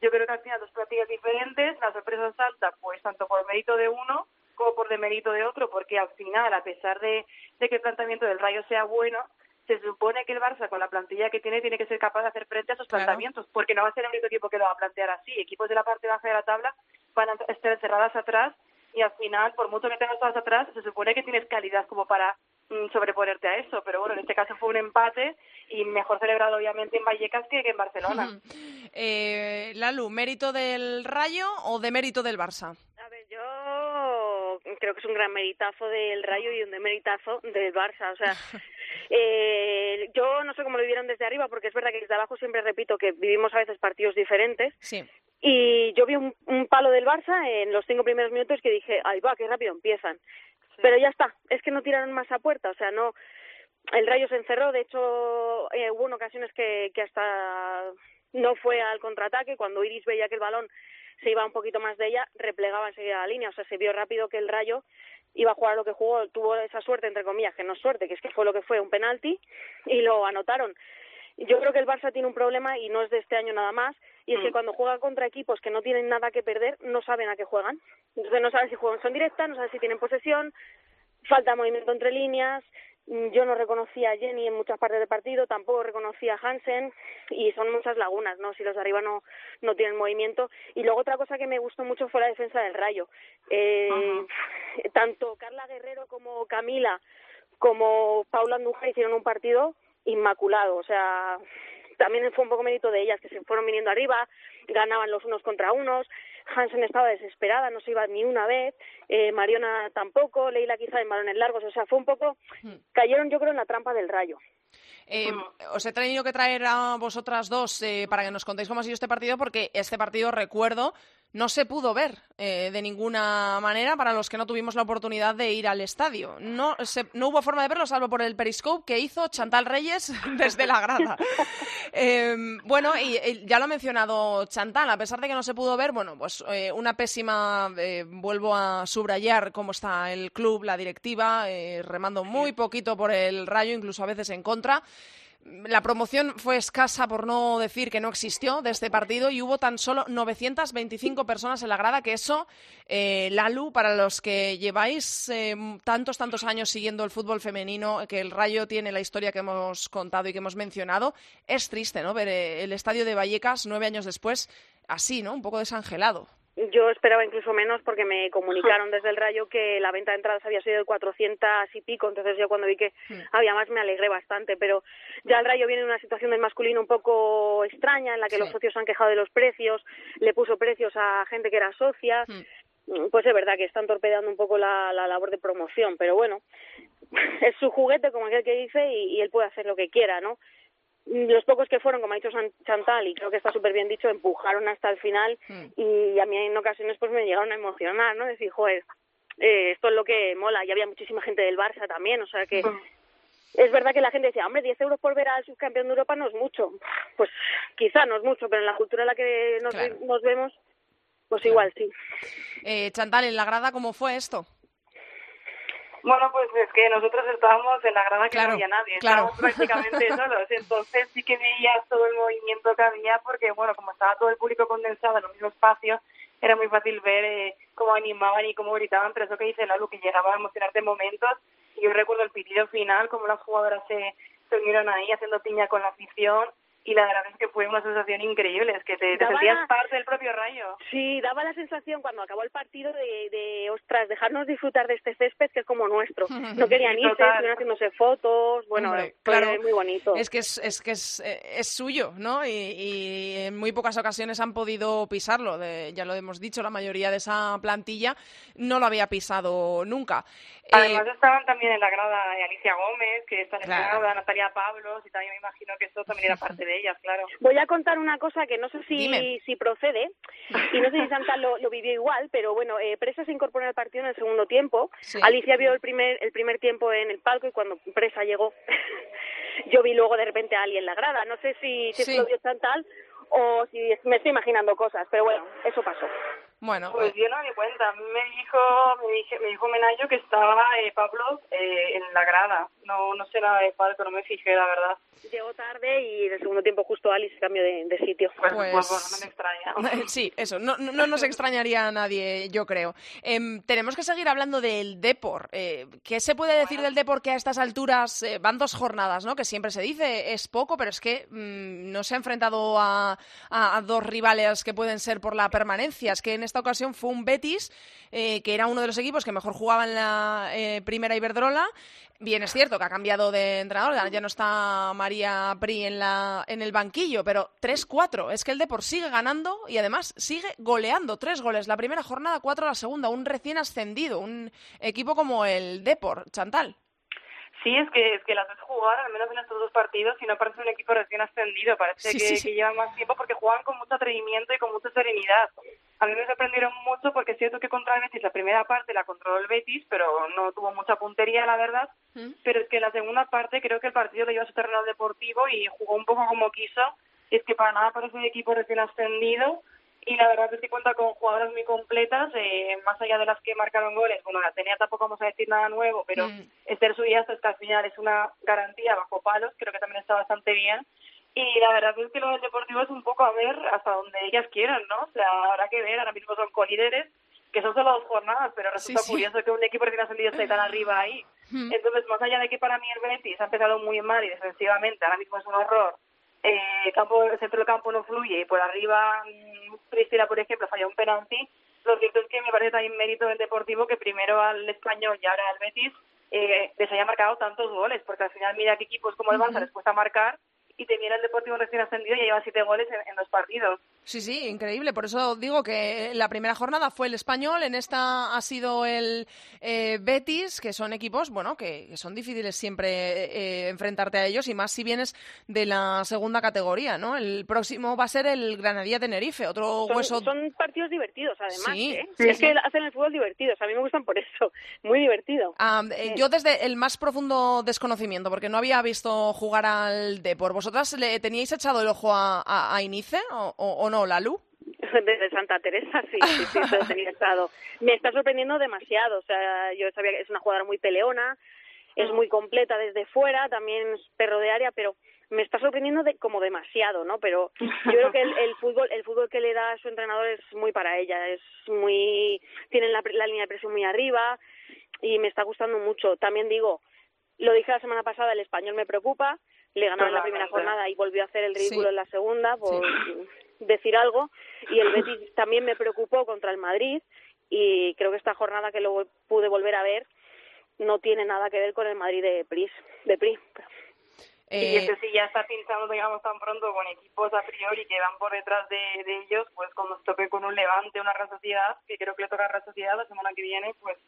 Yo creo que al final dos platillas diferentes, la sorpresa salta pues tanto por mérito de uno como por demérito de otro, porque al final, a pesar de, que el planteamiento del Rayo sea bueno, se supone que el Barça, con la plantilla que tiene, tiene que ser capaz de hacer frente a esos planteamientos, porque no va a ser el único equipo que lo va a plantear así. Equipos de la parte baja de la tabla van a estar encerradas atrás y al final, por mucho que tengas todas atrás, se supone que tienes calidad como para mm, sobreponerte a eso, pero bueno, en este caso fue un empate y mejor celebrado obviamente en Vallecas que, en Barcelona. eh, Lalu, ¿mérito del Rayo o de mérito del Barça? A ver, yo creo que es un gran meritazo del Rayo y un demeritazo del Barça, o sea... Eh, yo no sé cómo lo vivieron desde arriba, porque es verdad que desde abajo siempre repito que vivimos a veces partidos diferentes. Sí. Y yo vi un, palo del Barça en los cinco primeros minutos que dije, ay va, qué rápido empiezan. Pero ya está, es que no tiraron más a puerta, o sea, no. El Rayo se encerró, de hecho, eh, hubo ocasiones que, que hasta no fue al contraataque. Cuando Iris veía que el balón se iba un poquito más de ella, replegaba enseguida la línea. O sea, se vio rápido que el Rayo iba a jugar lo que jugó, tuvo esa suerte, entre comillas, que no es suerte, que es que fue lo que fue, un penalti, y lo anotaron. Yo creo que el Barça tiene un problema y no es de este año nada más, y es que mm. cuando juega contra equipos que no tienen nada que perder, no saben a qué juegan. Entonces no saben si juegan son directas, no saben si tienen posesión, falta movimiento entre líneas, yo no reconocía a Jenny en muchas partes del partido, tampoco reconocía a Hansen y son muchas lagunas, ¿no? Si los de arriba no, no tienen movimiento. Y luego otra cosa que me gustó mucho fue la defensa del Rayo. Eh, tanto Carla Guerrero como Camila como Paula Andújar hicieron un partido inmaculado, o sea, también fue un poco mérito de ellas que se fueron viniendo arriba, ganaban los unos contra unos, Hansen estaba desesperada, no se iba ni una vez, eh, Mariona tampoco, Leila quizá en balones largos, o sea, fue un poco, hmm. cayeron yo creo en la trampa del rayo. Eh, os he tenido que traer a vosotras dos eh, para que nos contéis cómo ha sido este partido, porque este partido, recuerdo, no se pudo ver eh, de ninguna manera para los que no tuvimos la oportunidad de ir al estadio. No, no hubo forma de verlo salvo por el periscope que hizo Chantal Reyes desde la grada. Em, bueno, y, ya lo ha mencionado Chantal, a pesar de que no se pudo ver, bueno, pues eh, una pésima, eh, vuelvo a subrayar cómo está el club, la directiva, remando muy poquito por el rayo, incluso a veces en contra. La promoción fue escasa, por no decir que no existió, de este partido y hubo tan solo 925 personas en la grada, que eso, eh, Lalu, para los que lleváis eh, tantos, tantos años siguiendo el fútbol femenino, que el Rayo tiene la historia que hemos contado y que hemos mencionado, es triste, ¿no? Ver eh, el estadio de Vallecas nueve años después así, ¿no? Un poco desangelado. Yo esperaba incluso menos porque me comunicaron desde el Rayo que la venta de entradas había sido de 400 y pico, entonces yo cuando vi que había más me alegré bastante, pero ya el Rayo viene en una situación del masculino un poco extraña en la que los socios han quejado de los precios, le puso precios a gente que era socia, pues es verdad que están torpedeando un poco la, la labor de promoción, pero bueno, es su juguete como aquel que dice y, y él puede hacer lo que quiera, ¿no? Los pocos que fueron, como ha dicho Chantal, y creo que está súper bien dicho, empujaron hasta el final hmm. y a mí en ocasiones pues me llegaron a emocionar, ¿no? Decir, joder, eh, esto es lo que mola. Y había muchísima gente del Barça también, o sea que hmm. es verdad que la gente decía, hombre, 10 euros por ver al subcampeón de Europa no es mucho. Pues quizá no es mucho, pero en la cultura en la que nos, nos vemos, pues igual sí. Eh, Chantal, ¿en la grada cómo fue esto? Bueno, pues es que nosotros estábamos en la grada que no había nadie, estábamos prácticamente solos, entonces sí que veías todo el movimiento que había porque, bueno, como estaba todo el público condensado en un mismo espacio, era muy fácil ver eh, cómo animaban y cómo gritaban, pero eso que dice Lalu, que llegaba a emocionarte momentos, y yo recuerdo el pitido final, cómo las jugadoras se, se unieron ahí haciendo piña con la afición, y la verdad es que fue una sensación increíble, es que te, sentías parte del propio rayo. Sí, daba la sensación cuando acabó el partido de, de, ostras, dejarnos disfrutar de este césped que es como nuestro. No querían irse, estuvieron haciéndose fotos, bueno, claro, muy bonito. Es que es, es que es, eh, es suyo, ¿no? Y, y, en muy pocas ocasiones han podido pisarlo, de, ya lo hemos dicho, la mayoría de esa plantilla no lo había pisado nunca. Además eh, estaban también en la grada Alicia Gómez, que está en la grada, Natalia Pablos, y también me imagino que eso también era parte de ellas, claro. Voy a contar una cosa que no sé si, si procede, y no sé si Santa lo, lo vivió igual, pero bueno, eh, Presa se incorporó al partido en el segundo tiempo. Alicia vio el primer, el primer tiempo en el palco y cuando Presa llegó, yo vi luego de repente a alguien en la grada. No sé si, si lo vio Chantal o si me estoy imaginando cosas, pero bueno, eso pasó. Bueno, pues yo no me di cuenta. A mí me dijo, me, dije, me dijo Menayo que estaba eh, Pablo eh, en la grada. No, no sé nada de Pablo, pero no me fijé, la verdad. Llegó tarde y en el segundo tiempo justo Alice cambió de, de sitio. Pues, pues, pues, bueno, no me extraña. sí, eso, no, no, nos extrañaría a nadie, yo creo. Em, tenemos que seguir hablando del Depor. Eh, ¿Qué se puede decir del Depor que a estas alturas eh, van dos jornadas, ¿no? Que siempre se dice, es poco, pero es que mm, no se ha enfrentado a, a, a, dos rivales que pueden ser por la permanencia. Es que en esta ocasión fue un Betis, eh, que era uno de los equipos que mejor jugaba en la eh, primera Iberdrola. Bien, es cierto que ha cambiado de entrenador, ya no está María Pri en, la, en el banquillo, pero 3-4. Es que el Depor sigue ganando y además sigue goleando. Tres goles la primera jornada, cuatro la segunda. Un recién ascendido, un equipo como el Depor. Chantal. Sí, es que, es que las ves jugar, al menos en estos dos partidos, y no parece un equipo recién ascendido, parece que, que llevan más tiempo porque juegan con mucho atrevimiento y con mucha serenidad. A mí me sorprendieron mucho porque es cierto que contra el Betis la primera parte la controló el Betis, pero no tuvo mucha puntería, la verdad. ¿Mm? Pero es que la segunda parte creo que el partido lo llevó a su terreno deportivo y jugó un poco como quiso. Es que para nada parece un equipo recién ascendido y la verdad es que cuenta con jugadoras muy completas, eh, más allá de las que marcaron goles. Bueno, la tenía tampoco vamos a decir nada nuevo, pero mm. Esther Suyas hasta al final es una garantía bajo palos, creo que también está bastante bien. Y la verdad es que lo del Deportivo es un poco a ver hasta donde ellas quieran, ¿no? O sea, habrá que ver, ahora mismo son colíderes, que son solo dos jornadas, pero resulta curioso que un equipo recién ascendido esté tan arriba ahí. Hmm. Entonces, más allá de que para mí el Betis ha empezado muy mal y defensivamente ahora mismo es un horror, eh, campo, el centro del campo no fluye y por arriba Priscila, mm, por ejemplo, falla un penalti, lo cierto es que me parece también mérito del Deportivo que primero al Español y ahora al Betis eh, les haya marcado tantos goles, porque al final mira que equipos como el Barça les cuesta marcar y te viene el Deportivo recién ascendido y lleva siete goles en, en dos partidos. Sí, sí, increíble. Por eso digo que la primera jornada fue el español, en esta ha sido el eh, Betis, que son equipos, bueno, que, son difíciles siempre eh, enfrentarte a ellos y más si vienes de la segunda categoría, ¿no? El próximo va a ser el Granadilla Tenerife, otro son, hueso. Son partidos divertidos, además. Sí, ¿eh? es que hacen el fútbol divertido, a mí me gustan por eso, muy divertido. Ah, yo desde el más profundo desconocimiento, porque no había visto jugar al Depor, ¿vosotras le teníais echado el ojo a, a, Inice o no? la Lalu? Desde Santa Teresa, sí, sí, sí, tenía estado. Me está sorprendiendo demasiado, o sea, yo sabía que es una jugadora muy peleona, es muy completa desde fuera, también es perro de área, pero me está sorprendiendo de, como demasiado, ¿no? Pero yo creo que el, fútbol, el fútbol que le da a su entrenador es muy para ella, es muy, tienen la, la línea de presión muy arriba y me está gustando mucho. También digo, lo dije la semana pasada, el español me preocupa, le ganaron la primera jornada y volvió a hacer el ridículo en la segunda, por decir algo. Y el Betis también me preocupó contra el Madrid y creo que esta jornada que lo pude volver a ver no tiene nada que ver con el Madrid de Pris. De Pris. Y este sí ya está pinchando, digamos, tan pronto con equipos a priori que van por detrás de, ellos, pues cuando se toque con un Levante, una Real Sociedad, que creo que le toca a Real Sociedad la semana que viene, pues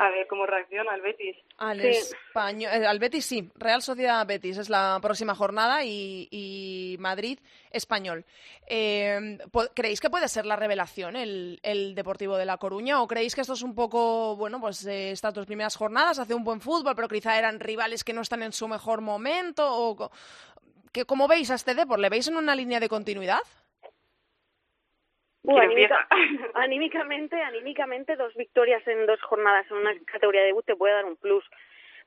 a ver cómo reacciona el Betis. Al, español, eh, al Betis sí, Real Sociedad Betis es la próxima jornada y, Madrid español. Eh, ¿Creéis que puede ser la revelación el, Deportivo de La Coruña o creéis que esto es un poco, bueno, pues eh, estas dos primeras jornadas hace un buen fútbol, pero quizá eran rivales que no están en su mejor momento? O, que, ¿Cómo veis a este Depor? ¿Le veis en una línea de continuidad? anímicamente, anímicamente dos victorias en dos jornadas. En una categoría de debut te puede dar un plus.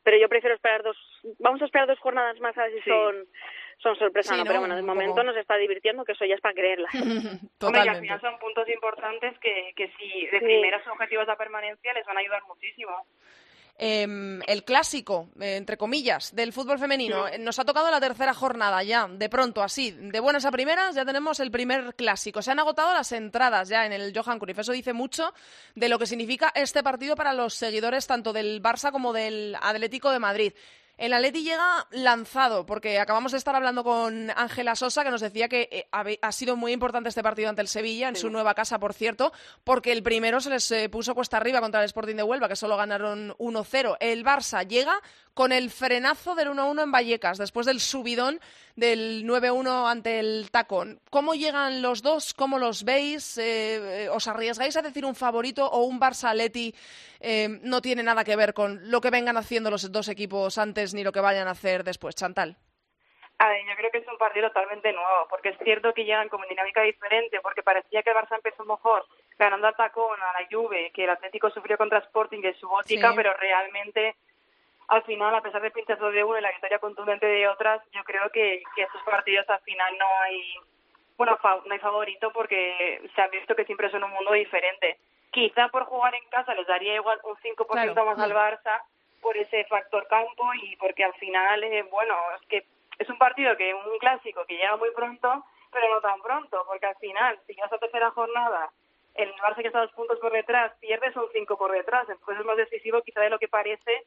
Pero yo prefiero esperar dos, vamos a esperar dos jornadas más a ver si son son sorpresas, no, pero bueno, de momento nos está divirtiendo, que eso ya es para creerla. Hombre, y al final son puntos importantes que, que si de primeras objetivos de permanencia les van a ayudar muchísimo. Em, el clásico, eh, entre comillas, del fútbol femenino. Nos ha tocado la tercera jornada ya, de pronto, así, de buenas a primeras, ya tenemos el primer clásico. Se han agotado las entradas ya en el Johan Cruyff. Eso dice mucho de lo que significa este partido para los seguidores tanto del Barça como del Atlético de Madrid. El Atleti llega lanzado, porque acabamos de estar hablando con Ángela Sosa, que nos decía que eh, ha sido muy importante este partido ante el Sevilla, en su nueva casa, por cierto, porque el primero se les eh, puso cuesta arriba contra el Sporting de Huelva, que solo ganaron 1-0. El Barça llega con el frenazo del 1-1 en Vallecas, después del subidón del 9-1 ante el Tacón. ¿Cómo llegan los dos? ¿Cómo los veis? Eh, ¿Os arriesgáis a decir un favorito o un Barça-Atleti eh, no tiene nada que ver con lo que vengan haciendo los dos equipos antes ni lo que vayan a hacer después? Chantal. A ver, yo creo que es un partido totalmente nuevo, porque es cierto que llegan con dinámica diferente, porque parecía que el Barça empezó mejor ganando al tacón a la Juve, que el Atlético sufrió contra Sporting en su óptica, pero realmente al final, a pesar del pinchazo de uno y la victoria contundente de otras, yo creo que, que estos partidos al final no hay, bueno, no hay favorito porque se ha visto que siempre son un mundo diferente. Quizá por jugar en casa les daría igual un 5% más al. Barça por ese factor campo y porque al final, eh, bueno, es que es un partido que un clásico que llega muy pronto, pero no tan pronto, porque al final, si ya es la tercera jornada, el Barça que está dos puntos por detrás, pierde son cinco por detrás, entonces es más decisivo quizá de lo que parece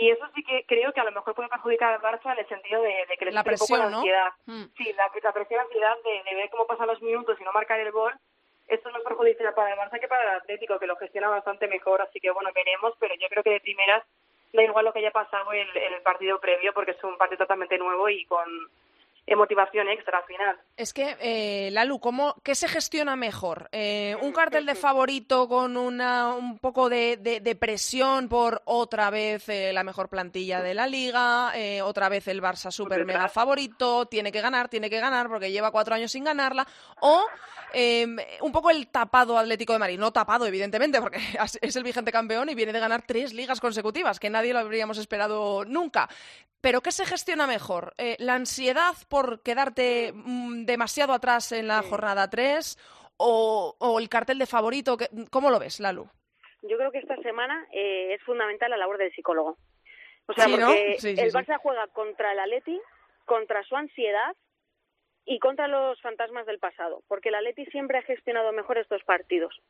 y eso sí que creo que a lo mejor puede perjudicar al Barça en el sentido de, que les la presión, un poco ansiedad. Mm. Sí, la, la presión, la ansiedad de, ver cómo pasan los minutos y no marcar el gol. Esto no es perjudicial para el Barça que para el Atlético, que lo gestiona bastante mejor. Así que bueno, veremos, pero yo creo que de primeras da igual lo que haya pasado en el partido previo, porque es un partido totalmente nuevo y con motivación extra al final. Es que, eh, Lalu, ¿cómo, ¿qué se gestiona mejor? Eh, ¿Un cartel de favorito con una, un poco de, de, presión por otra vez eh, la mejor plantilla de la liga, eh, otra vez el Barça super mega favorito, tiene que ganar, tiene que ganar porque lleva cuatro años sin ganarla, o em, un poco el tapado Atlético de Madrid, no tapado evidentemente porque es el vigente campeón y viene de ganar tres ligas consecutivas, que nadie lo habríamos esperado nunca, pero ¿qué se gestiona mejor? Eh, ¿La ansiedad por quedarte mm, demasiado atrás en la jornada 3 o, el cartel de favorito? ¿Cómo lo ves, Lalu? Yo creo que esta semana eh, es fundamental la labor del psicólogo. O sea, porque el Barça juega contra el Atleti, contra su ansiedad y contra los fantasmas del pasado, porque el Atleti siempre ha gestionado mejor estos partidos.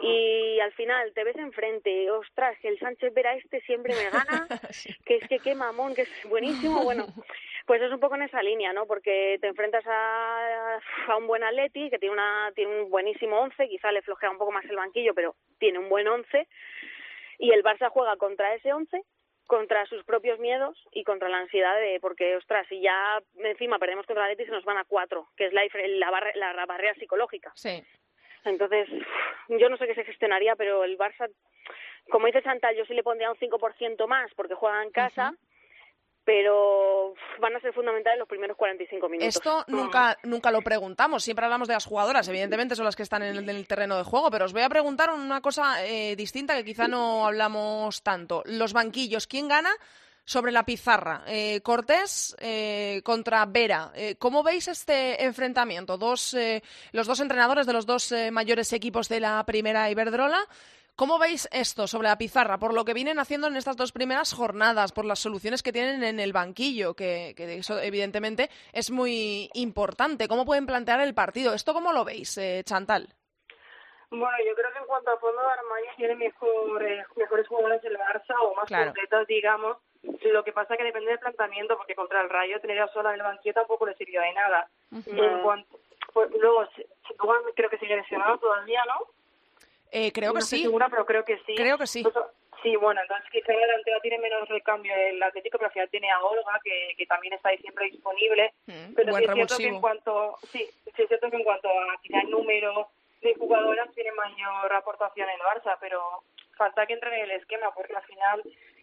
Y al final te ves enfrente, ostras, el Sánchez Vera este siempre me gana, que es que qué mamón, que es buenísimo. Bueno, pues es un poco en esa línea, ¿no? Porque te enfrentas a, a un buen Atleti que tiene, una, tiene un buenísimo once, quizá le flojea un poco más el banquillo, pero tiene un buen once. Y el Barça juega contra ese once contra sus propios miedos y contra la ansiedad de porque ostras si ya encima perdemos contra el Atleti se nos van a cuatro que es la la, la barrera psicológica sí entonces, yo no sé qué se gestionaría, pero el Barça, como dice Chantal, yo sí le pondría un 5% más porque juega en casa. pero van a ser fundamentales los primeros 45 minutos. Esto nunca, nunca lo preguntamos, siempre hablamos de las jugadoras, evidentemente son las que están en el, terreno de juego, pero os voy a preguntar una cosa eh, distinta que quizá no hablamos tanto. Los banquillos, ¿quién gana? Sobre la pizarra. Eh, Cortés eh, contra Vera. Eh, ¿Cómo veis este enfrentamiento? Dos, los dos entrenadores de los dos mayores equipos de la primera Iberdrola. ¿Cómo veis esto sobre la pizarra? Por lo que vienen haciendo en estas dos primeras jornadas, por las soluciones que tienen en el banquillo, que, eso evidentemente es muy importante. ¿Cómo pueden plantear el partido? ¿Esto cómo lo veis, Chantal? Bueno, yo creo que en cuanto a fondo de armario tiene mejores, mejores jugadores el Barça o más completos, digamos lo que pasa es que depende del planteamiento, porque contra el Rayo tener a sola en el banquillo tampoco le sirvió de nada. en cuanto, pues, luego, creo que sigue lesionado todavía, ¿no? Eh, creo que sí. Segura, pero creo que sí. Creo que sí. Pues, sí, bueno, entonces quizá el delantero tiene menos recambio el Atlético, pero al final tiene a Olga, que, que también está ahí siempre disponible. Mm, pero sí es cierto que en cuanto, sí, sí es cierto que en cuanto a quizá número de jugadoras tiene mayor aportación en el Barça, pero falta que entre en el esquema, porque al final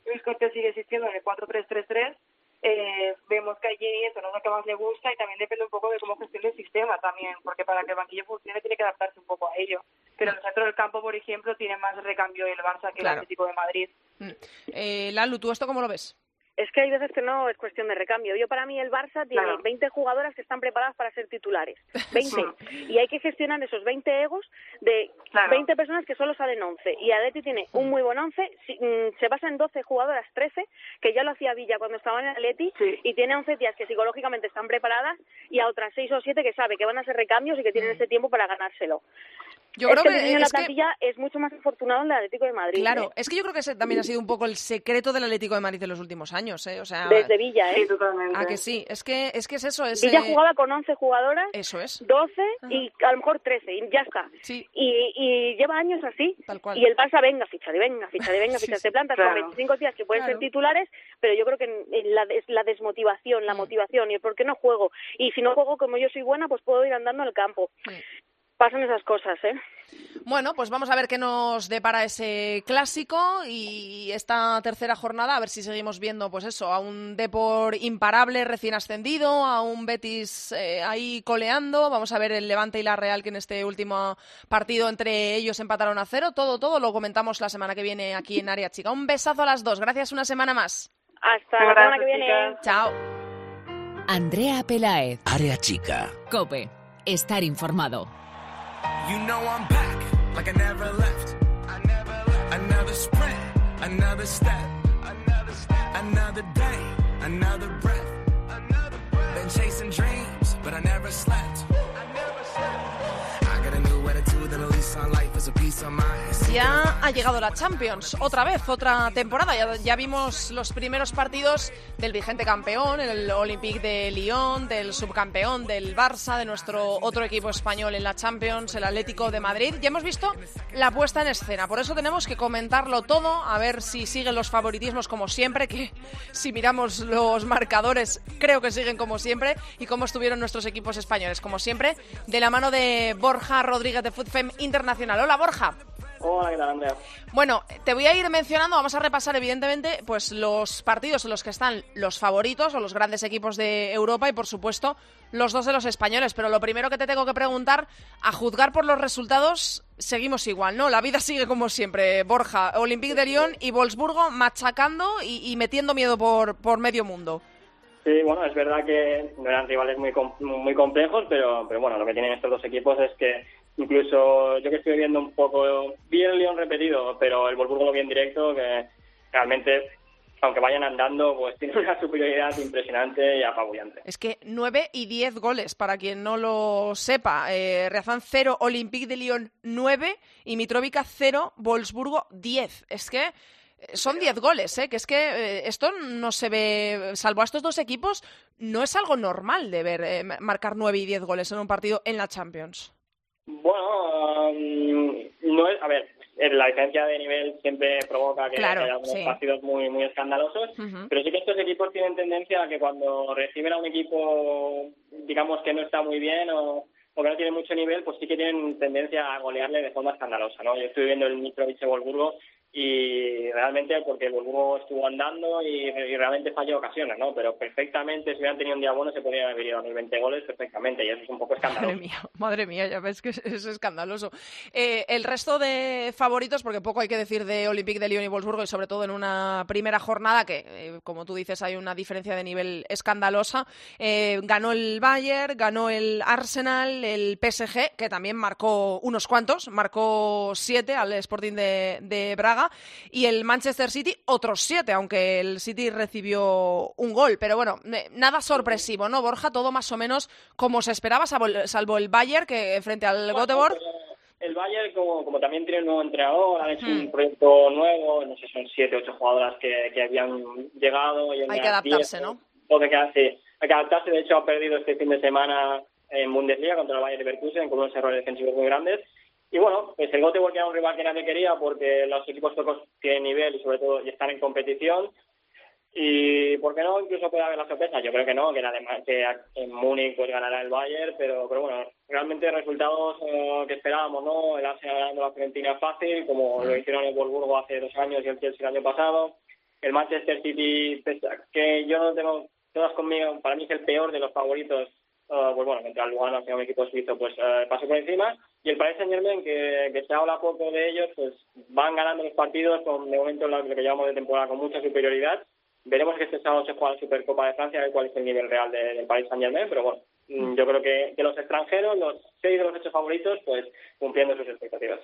Luis Cortés sigue existiendo en el 4-3-3-3. Eh, vemos que allí eso no es lo que más le gusta y también depende un poco de cómo gestione el sistema también, porque para que el banquillo funcione tiene que adaptarse un poco a ello. Pero el centro del campo, por ejemplo, tiene más recambio el Barça que el Atlético de Madrid. Mm. Eh, Lalu, ¿tú esto cómo lo ves? Es que hay veces que no es cuestión de recambio. Yo para mí el Barça tiene 20 jugadoras que están preparadas para ser titulares. 20. y hay que gestionar esos 20 egos de 20 personas que solo salen 11. Y Adeti tiene un muy buen 11. Mm, se basa en 12 jugadoras, 13, que ya lo hacía Villa cuando estaba en Atleti. Y tiene 11 tías que psicológicamente están preparadas y a otras 6 o 7 que sabe que van a ser recambios y que tienen mm. ese tiempo para ganárselo. Yo creo que, la plantilla es mucho más afortunado en el Atlético de Madrid. Claro, ¿eh? es que yo creo que ese también ha sido un poco el secreto del Atlético de Madrid en los últimos años, ¿eh? O sea, desde Villa, ¿eh? Sí, totalmente. Ah, que sí, es que es que es eso, es Villa jugaba con 11 jugadoras, eso es. 12 y a lo mejor 13 y ya está. Sí. Y, y lleva años así. Tal cual. Y el Barça venga, ficha de venga, ficha de venga, ficha de plantas con 25 días que pueden ser titulares, pero yo creo que la, la desmotivación, la mm. motivación y el por qué no juego. Y si no juego como yo soy buena, pues puedo ir andando al campo. Pasan esas cosas, ¿eh? Bueno, pues vamos a ver qué nos depara ese clásico y esta tercera jornada, a ver si seguimos viendo, pues eso, a un Depor imparable recién ascendido, a un Betis eh, ahí coleando, vamos a ver el Levante y la Real que en este último partido entre ellos empataron a cero, todo, todo lo comentamos la semana que viene aquí en Área Chica. Un besazo a las dos, gracias una semana más. Hasta la semana que viene. Chao. Andrea Pelaez. Área Chica. Cope. Estar informado. You know I'm back, like I never left. I never left. Another sprint, another step, another step, another day, another breath, another breath. Been chasing dreams, but I never slept. Ya ha llegado la Champions, otra vez, otra temporada. Ya, vimos los primeros partidos del vigente campeón, el Olympique de Lyon, del subcampeón del Barça, de nuestro otro equipo español en la Champions, el Atlético de Madrid. Ya hemos visto la puesta en escena, por eso tenemos que comentarlo todo, a ver si siguen los favoritismos como siempre, que si miramos los marcadores creo que siguen como siempre, y cómo estuvieron nuestros equipos españoles, como siempre, de la mano de Borja Rodríguez de FUTFEM Internacional. Hola Borja. Hola, ¿qué tal, Andrea? Bueno, te voy a ir mencionando, vamos a repasar evidentemente pues los partidos en los que están los favoritos o los grandes equipos de Europa y por supuesto los dos de los españoles, pero lo primero que te tengo que preguntar, a juzgar por los resultados, seguimos igual, ¿no? La vida sigue como siempre, Borja, Olympique de Lyon y Wolfsburgo machacando y, metiendo miedo por, por medio mundo. Sí, bueno, es verdad que no eran rivales muy, muy complejos, pero, pero bueno, lo que tienen estos dos equipos es que incluso yo que estoy viendo un poco, vi el Lyon repetido, pero el Wolfsburgo lo vi en directo, que realmente, aunque vayan andando, pues tiene una superioridad impresionante y apabullante. Es que 9 y 10 goles, para quien no lo sepa. Eh, Reazán 0, Olympique de Lyon 9 y Mitrovica 0, Wolfsburgo 10. Es que eh, son 10 goles, ¿eh? que es que eh, esto no se ve, salvo a estos dos equipos, no es algo normal de ver eh, marcar 9 y 10 goles en un partido en la Champions. Bueno, um, no es, a ver, eh, la diferencia de nivel siempre provoca que Claro, haya algunos sí. partidos muy muy escandalosos, pero sí que estos equipos tienen tendencia a que cuando reciben a un equipo, digamos que no está muy bien o, o que no tiene mucho nivel, pues sí que tienen tendencia a golearle de forma escandalosa, ¿no? Yo estoy viendo el Mitrovic de Wolfsburgo y realmente porque el Wolfsburgo estuvo andando y, realmente falló ocasiones, ¿no? Pero perfectamente, si hubieran tenido un día bueno, se podrían haber ido a los 20 goles perfectamente y eso es un poco escandaloso. Madre mía, madre mía, ya ves que es, es escandaloso. Eh, el resto de favoritos, porque poco hay que decir de Olympique de Lyon y Wolfsburgo, y sobre todo en una primera jornada que, eh, como tú dices, hay una diferencia de nivel escandalosa. Eh, ganó el Bayern, ganó el Arsenal, el PSG, que también marcó unos cuantos, marcó siete al Sporting de Braga, y el Manchester City otros siete, aunque el City recibió un gol. Pero bueno, nada sorpresivo, ¿no, Borja? Todo más o menos como se esperaba, salvo el, Bayern, que frente al Göteborg. El Bayern, como, como también tiene un nuevo entrenador, han hecho Hmm. un proyecto nuevo, no sé, son siete, ocho jugadoras que, que habían llegado. Y Hay que adaptarse, ¿no? Hay que adaptarse, de hecho ha perdido este fin de semana en Bundesliga contra el Bayern Leverkusen con unos errores defensivos muy grandes. Y bueno, pues el Göteborg era un rival que nadie quería porque los equipos suecos tienen nivel y sobre todo y están en competición. Y por qué no, incluso puede haber la sorpresa. Yo creo que no, que, además que en Múnich pues ganará el Bayern, pero, pero bueno, realmente resultados eh, que esperábamos, ¿no? El Arsenal ganando la Fiorentina fácil, como lo hicieron el Wolfsburgo hace dos años y el Chelsea el año pasado. El Manchester City, que yo no tengo todas conmigo, para mí es el peor de los favoritos. Eh, pues bueno, contra el Lugano, un equipo suizo, pues eh, pasó por encima. Y el Paris Saint Germain, que, que se habla poco de ellos, pues van ganando los partidos de momento, lo lo que llevamos de temporada con mucha superioridad. Veremos que este sábado se juega la Supercopa de Francia, a ver cuál es el nivel real de- del Paris Saint Germain, pero bueno, mm, yo creo que, que los extranjeros, los seis de los ocho favoritos, pues cumpliendo sus expectativas.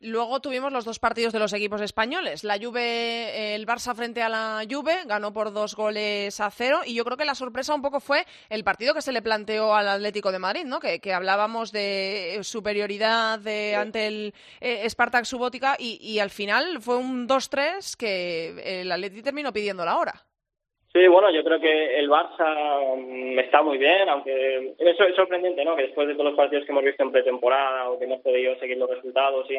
Luego tuvimos los dos partidos de los equipos españoles. La Juve, el Barça frente a la Juve, ganó por dos goles a cero. Y yo creo que la sorpresa un poco fue el partido que se le planteó al Atlético de Madrid, ¿no? Que, que hablábamos de superioridad de, ante el eh, Spartak Subótica y, y al final fue un 2-3 que el Atlético terminó pidiendo la hora. Sí, bueno, yo creo que el Barça mm, está muy bien, aunque eso es sorprendente, ¿no? Que después de todos los partidos que hemos visto en pretemporada o que hemos podido seguir los resultados y,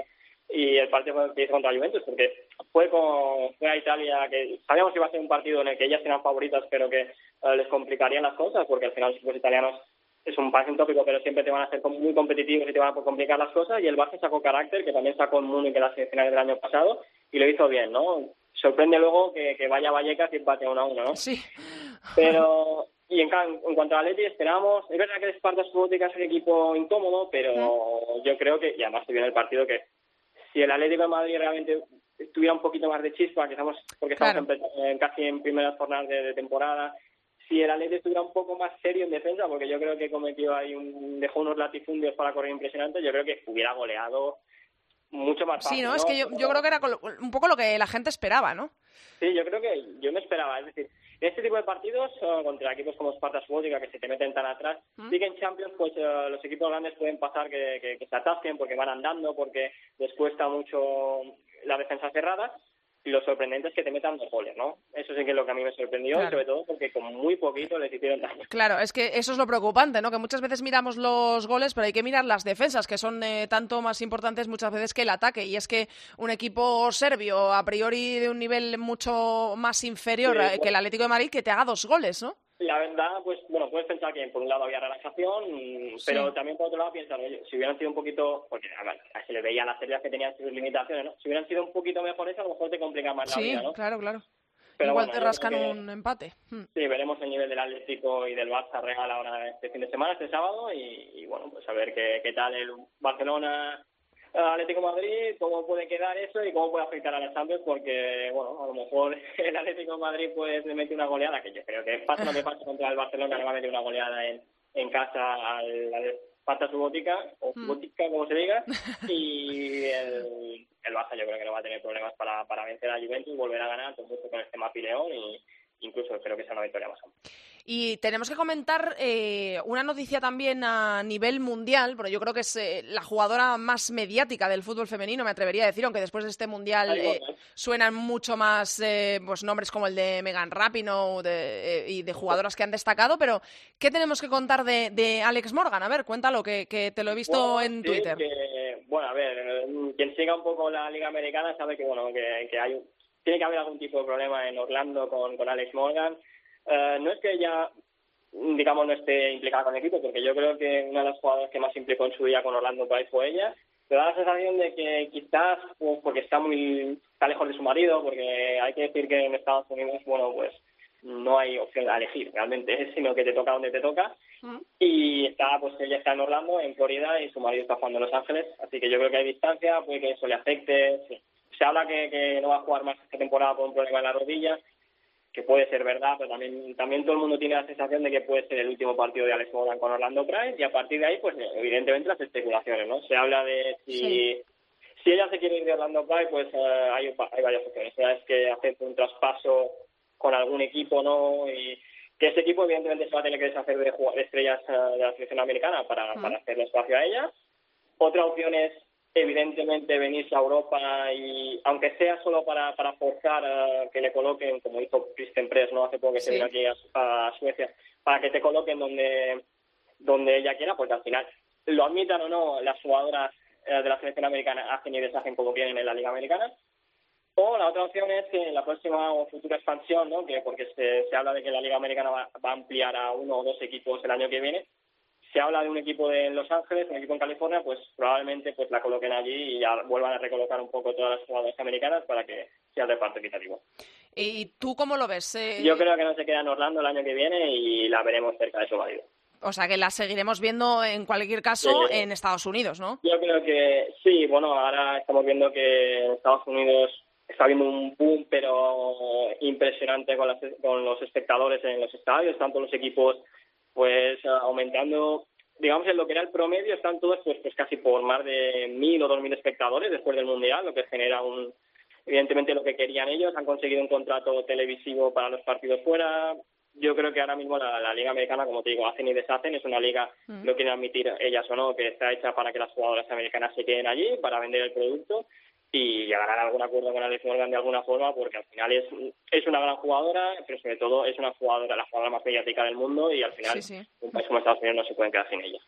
y el partido hizo contra Juventus, porque fue con fue a Italia que sabíamos que iba a ser un partido en el que ellas eran favoritas, pero que eh, les complicarían las cosas, porque al final los equipos italianos es un parece un tópico, pero siempre te van a ser com- muy competitivos y te van a complicar las cosas. Y el Barça sacó carácter, que también sacó en Múnich en las semifinales del año pasado, y lo hizo bien, ¿no? Sorprende luego que, que vaya Vallecas y empate a uno a uno, ¿no? Sí. Pero, y en, cuanto a Atleti, esperamos, es verdad que el Sparta Subótica es un equipo incómodo, pero yo creo que, y además se vio en el partido, que si el Atlético de Madrid realmente tuviera un poquito más de chispa, que estamos, porque estamos Claro. en casi en primeras jornadas de, de temporada, si el Atlético estuviera un poco más serio en defensa, porque yo creo que cometió ahí un, dejó unos latifundios para correr impresionantes, yo creo que hubiera goleado mucho más fácil. Sí, ¿no? Es que yo, yo creo que era un poco lo que la gente esperaba, ¿no? Sí, yo creo que yo me esperaba. Es decir, en este tipo de partidos, eh, contra equipos como Sparta Subotica, que se te meten tan atrás, ¿Mm? sí que en Champions, pues eh, los equipos grandes pueden pasar que, que, que se atasquen porque van andando, porque les cuesta mucho la defensa cerrada. Lo sorprendente es que te metan dos goles, ¿no? Eso sí que es lo que a mí me sorprendió, Claro. y sobre todo porque con muy poquito les hicieron daño. Claro, es que eso es lo preocupante, ¿no? Que muchas veces miramos los goles, pero hay que mirar las defensas, que son eh, tanto más importantes muchas veces que el ataque. Y es que un equipo serbio, a priori de un nivel mucho más inferior Sí, eh, bueno. que el Atlético de Madrid, que te haga dos goles, ¿no? La verdad, pues bueno, puedes pensar que por un lado había relajación, pero también por otro lado piensas, oye, si hubieran sido un poquito, porque a ver, se le veía las series que tenían sus limitaciones, ¿no? Si hubieran sido un poquito mejores, a lo mejor te complica más la vida, ¿no? claro, claro. Pero Igual bueno, te rascan que- un empate. Hmm. Sí, veremos el nivel del Atlético y del Barça Real ahora este fin de semana, este sábado, y, y, bueno, pues a ver qué, qué tal el Barcelona Atlético de Madrid, cómo puede quedar eso y cómo puede afectar a la Champions, porque, bueno, a lo mejor el Atlético de Madrid pues le mete una goleada, que yo creo que pasa lo que pasa contra el Barcelona, le va a meter una goleada en, en casa al, al parta su botica, o Mm. botica, como se diga, y el, el Barça yo creo que no va a tener problemas para, para vencer a Juventus, volver a ganar, esto con este mapileón y incluso espero que sea una victoria más amplia. Y tenemos que comentar eh, una noticia también a nivel mundial, pero yo creo que es eh, la jugadora más mediática del fútbol femenino, me atrevería a decir, aunque después de este mundial eh, bueno. suenan mucho más eh, pues nombres como el de Megan Rapinoe de, eh, y de jugadoras que han destacado, pero ¿qué tenemos que contar de, de Alex Morgan? A ver, cuéntalo, que, que te lo he visto Bueno, en sí, Twitter. que- bueno, a ver, eh, quien siga un poco la Liga Americana sabe que, bueno, que, que hay un- tiene que haber algún tipo de problema en Orlando con, con Alex Morgan. Eh, no es que ella, digamos, no esté implicada con el equipo, porque yo creo que una de las jugadoras que más implicó en su día con Orlando fue ella. Pero da la sensación de que quizás, pues, porque está muy está lejos de su marido, porque hay que decir que en Estados Unidos, bueno, pues no hay opción a elegir realmente, sino que te toca donde te toca y está pues ella está en Orlando en Florida y su marido está jugando en Los Ángeles así que yo creo que hay distancia puede que eso le afecte sí. se habla que, que no va a jugar más esta temporada por un problema en la rodilla que puede ser verdad pero también también todo el mundo tiene la sensación de que puede ser el último partido de Alex Morgan con Orlando Pride y a partir de ahí pues evidentemente las especulaciones no se habla de si Sí. si ella se quiere ir de Orlando Pride pues eh, hay, hay varias opciones una es que hacer un traspaso con algún equipo no y que ese equipo evidentemente se va a tener que deshacer de, de estrellas eh, de la selección americana para, para hacerle espacio a ella. Otra opción es evidentemente venirse a Europa y aunque sea solo para, para forzar eh, que le coloquen, como hizo Kristen Press no hace poco que se vino aquí a, a Suecia, para que te coloquen donde donde ella quiera, porque al final, lo admitan o no, las jugadoras eh, de la selección americana hacen y deshacen como quieren en la Liga Americana. O la otra opción es que en la próxima o futura expansión, ¿no? que porque se, se habla de que la Liga Americana va, va a ampliar a uno o dos equipos el año que viene, se habla de un equipo de Los Ángeles, un equipo en California, pues probablemente pues la coloquen allí y ya vuelvan a recolocar un poco todas las jugadoras americanas para que sea de parte equitativo. ¿Y tú cómo lo ves? Eh, Yo creo que no se queda en Orlando el año que viene y la veremos cerca de su marido. O sea, que la seguiremos viendo en cualquier caso Sí. en Estados Unidos, ¿no? Yo creo que sí, bueno, ahora estamos viendo que en Estados Unidos está habiendo un boom, pero impresionante con, las- con los espectadores en los estadios, tanto los equipos pues aumentando, digamos, en lo que era el promedio, están todos pues, pues casi por más de mil o dos mil espectadores después del Mundial, lo que genera un, evidentemente lo que querían ellos, han conseguido un contrato televisivo para los partidos fuera. Yo creo que ahora mismo la, la liga americana, como te digo, hacen y deshacen, es una liga, lo quieren admitir ellas o no, que está hecha para que las jugadoras americanas se queden allí, para vender el producto y llegar a algún acuerdo con Alex Morgan de alguna forma, porque al final es, es una gran jugadora, pero sobre todo es una jugadora, la jugadora más mediática del mundo y al final Sí, sí. un país como Estados Unidos no se pueden quedar sin ella.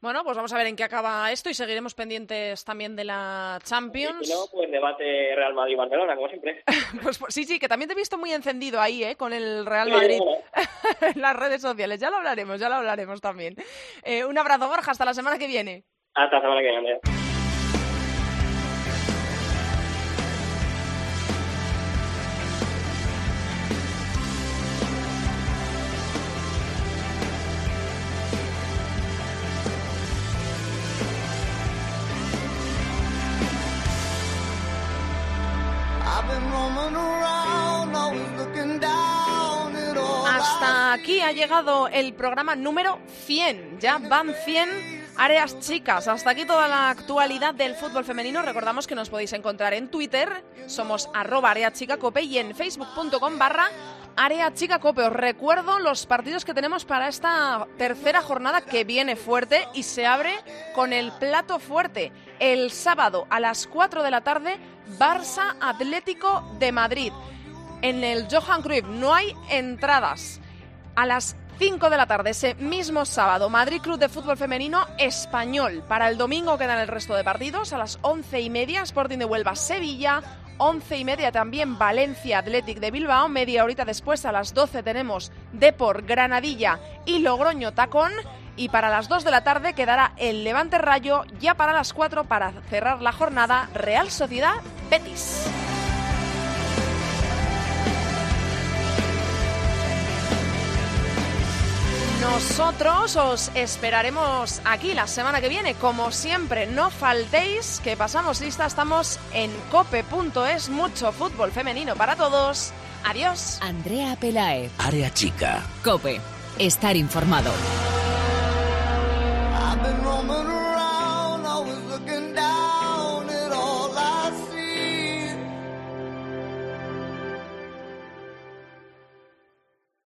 Bueno, pues vamos a ver en qué acaba esto y seguiremos pendientes también de la Champions. si no, pues debate Real Madrid-Barcelona, como siempre. Pues, pues sí, sí, que también te he visto muy encendido ahí, ¿eh? Con el Real Madrid en las redes sociales. Ya lo hablaremos, ya lo hablaremos también. Eh, un abrazo, Borja, hasta la semana que viene. Hasta la semana que viene, Hasta aquí ha llegado el programa número 100. Ya van 100 áreas chicas. Hasta aquí toda la actualidad del fútbol femenino. Recordamos que nos podéis encontrar en Twitter. Somos arroba areachicacope y en facebook.com barra Área Chica Cope. Os recuerdo los partidos que tenemos para esta tercera jornada que viene fuerte y se abre con el plato fuerte. El sábado a las 4 de la tarde, Barça Atlético de Madrid en el Johan Cruyff. No hay entradas. A las 5 de la tarde, ese mismo sábado, Madrid Club de Fútbol Femenino Español. Para el domingo quedan el resto de partidos. A las 11 y media, Sporting de Huelva Sevilla. 11 y media también Valencia Athletic de Bilbao. Media horita después, a las 12 tenemos Depor Granadilla y Logroño Tacón. Y para las 2 de la tarde quedará el Levante Rayo. Ya para las 4 para cerrar la jornada Real Sociedad Betis. Nosotros os esperaremos aquí la semana que viene. Como siempre, no faltéis, que pasamos lista. Estamos en cope.es, mucho fútbol femenino para todos. Adiós. Andrea Pelaez, Área chica. Cope, estar informado. been roaming around.